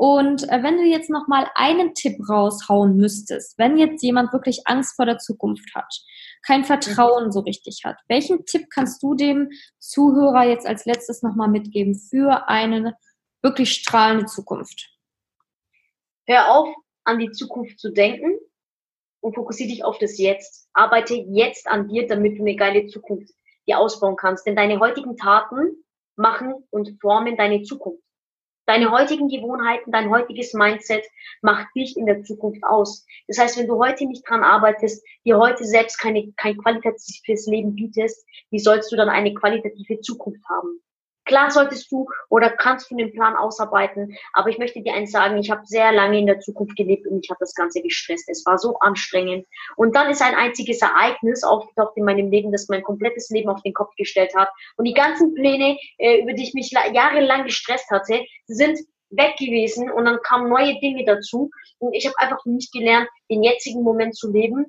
Und äh, wenn du jetzt noch mal einen Tipp raushauen müsstest, wenn jetzt jemand wirklich Angst vor der Zukunft hat, kein Vertrauen so richtig hat, welchen Tipp kannst du dem Zuhörer jetzt als letztes noch mal mitgeben für eine wirklich strahlende Zukunft? Hör auf, an die Zukunft zu denken und fokussiere dich auf das Jetzt. Arbeite jetzt an dir, damit du eine geile Zukunft dir ausbauen kannst. Denn deine heutigen Taten machen und formen deine Zukunft. Deine heutigen Gewohnheiten, dein heutiges Mindset macht dich in der Zukunft aus. Das heißt, wenn du heute nicht dran arbeitest, dir heute selbst keine, kein qualitatives Leben bietest, wie sollst du dann eine qualitative Zukunft haben? Klar solltest du oder kannst du den Plan ausarbeiten, aber ich möchte dir eins sagen, ich habe sehr lange in der Zukunft gelebt und ich habe das Ganze gestresst. Es war so anstrengend. Und dann ist ein einziges Ereignis aufgetaucht in meinem Leben, das mein komplettes Leben auf den Kopf gestellt hat. Und die ganzen Pläne, äh, über die ich mich jahrelang gestresst hatte, sind weg gewesen und dann kamen neue Dinge dazu. Und ich habe einfach nicht gelernt, den jetzigen Moment zu leben,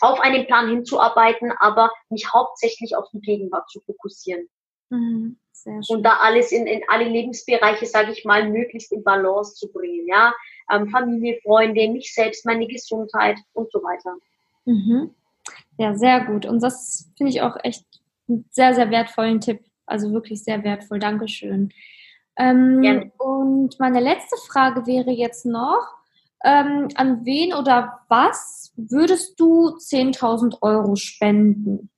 auf einen Plan hinzuarbeiten, aber mich hauptsächlich auf die Gegenwart zu fokussieren. Mhm und da alles in, in alle Lebensbereiche, sage ich mal, möglichst in Balance zu bringen. Ja, ähm, Familie, Freunde, mich selbst, meine Gesundheit und so weiter. Mhm. Ja, sehr gut. Und das finde ich auch echt einen sehr, sehr wertvollen Tipp. Also wirklich sehr wertvoll. Dankeschön. Ähm, und meine letzte Frage wäre jetzt noch, ähm, an wen oder was würdest du 10.000 Euro spenden?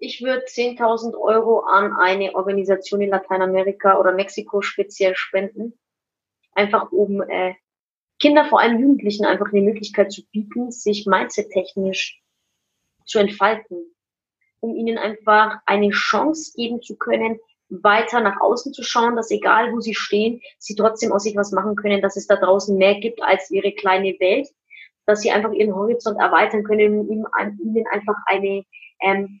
Ich würde 10.000 Euro an eine Organisation in Lateinamerika oder Mexiko speziell spenden. Einfach um äh, Kinder, vor allem Jugendlichen, einfach eine Möglichkeit zu bieten, sich mindset-technisch zu entfalten. Um ihnen einfach eine Chance geben zu können, weiter nach außen zu schauen, dass egal wo sie stehen, sie trotzdem aus sich was machen können, dass es da draußen mehr gibt als ihre kleine Welt, dass sie einfach ihren Horizont erweitern können, um ihnen einfach eine ähm,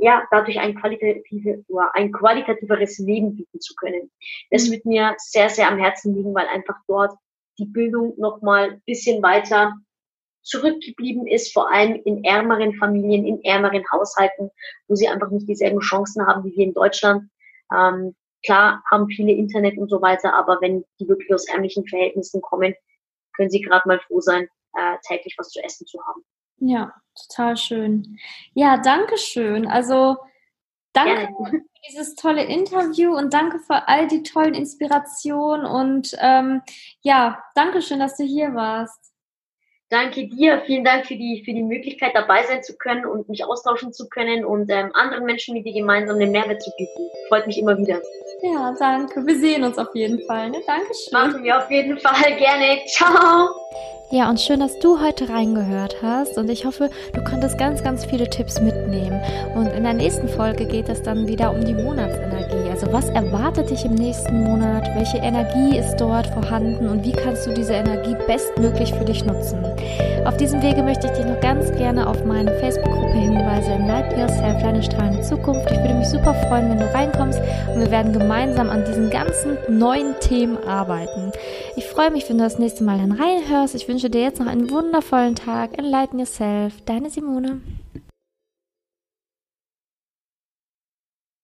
ja, dadurch ein, qualitative, ein qualitativeres Leben bieten zu können. Das mhm. wird mir sehr, sehr am Herzen liegen, weil einfach dort die Bildung nochmal ein bisschen weiter zurückgeblieben ist, vor allem in ärmeren Familien, in ärmeren Haushalten, wo sie einfach nicht dieselben Chancen haben wie wir in Deutschland. Ähm, klar haben viele Internet und so weiter, aber wenn die wirklich aus ärmlichen Verhältnissen kommen, können sie gerade mal froh sein, äh, täglich was zu essen zu haben. Ja, total schön. Ja, danke schön. Also danke Gerne. für dieses tolle Interview und danke für all die tollen Inspirationen und ähm, ja, danke schön, dass du hier warst. Danke dir, vielen Dank für die, für die Möglichkeit dabei sein zu können und mich austauschen zu können und ähm, anderen Menschen mit dir gemeinsam einen Mehrwert zu bieten. Freut mich immer wieder. Ja, danke. Wir sehen uns auf jeden Fall. Ne? Dankeschön. Machen wir auf jeden Fall gerne. Ciao. Ja, und schön, dass du heute reingehört hast. Und ich hoffe, du konntest ganz, ganz viele Tipps mitnehmen. Und in der nächsten Folge geht es dann wieder um die Monatsenergie. Also was erwartet dich im nächsten Monat? Welche Energie ist dort vorhanden? Und wie kannst du diese Energie bestmöglich für dich nutzen? Auf diesem Wege möchte ich dich noch ganz gerne auf meine Facebook-Gruppe hinweisen. Enlighten Yourself, deine strahlende Zukunft. Ich würde mich super freuen, wenn du reinkommst und wir werden gemeinsam an diesen ganzen neuen Themen arbeiten. Ich freue mich, wenn du das nächste Mal dann reinhörst. Ich wünsche dir jetzt noch einen wundervollen Tag. Enlighten Yourself, deine Simone.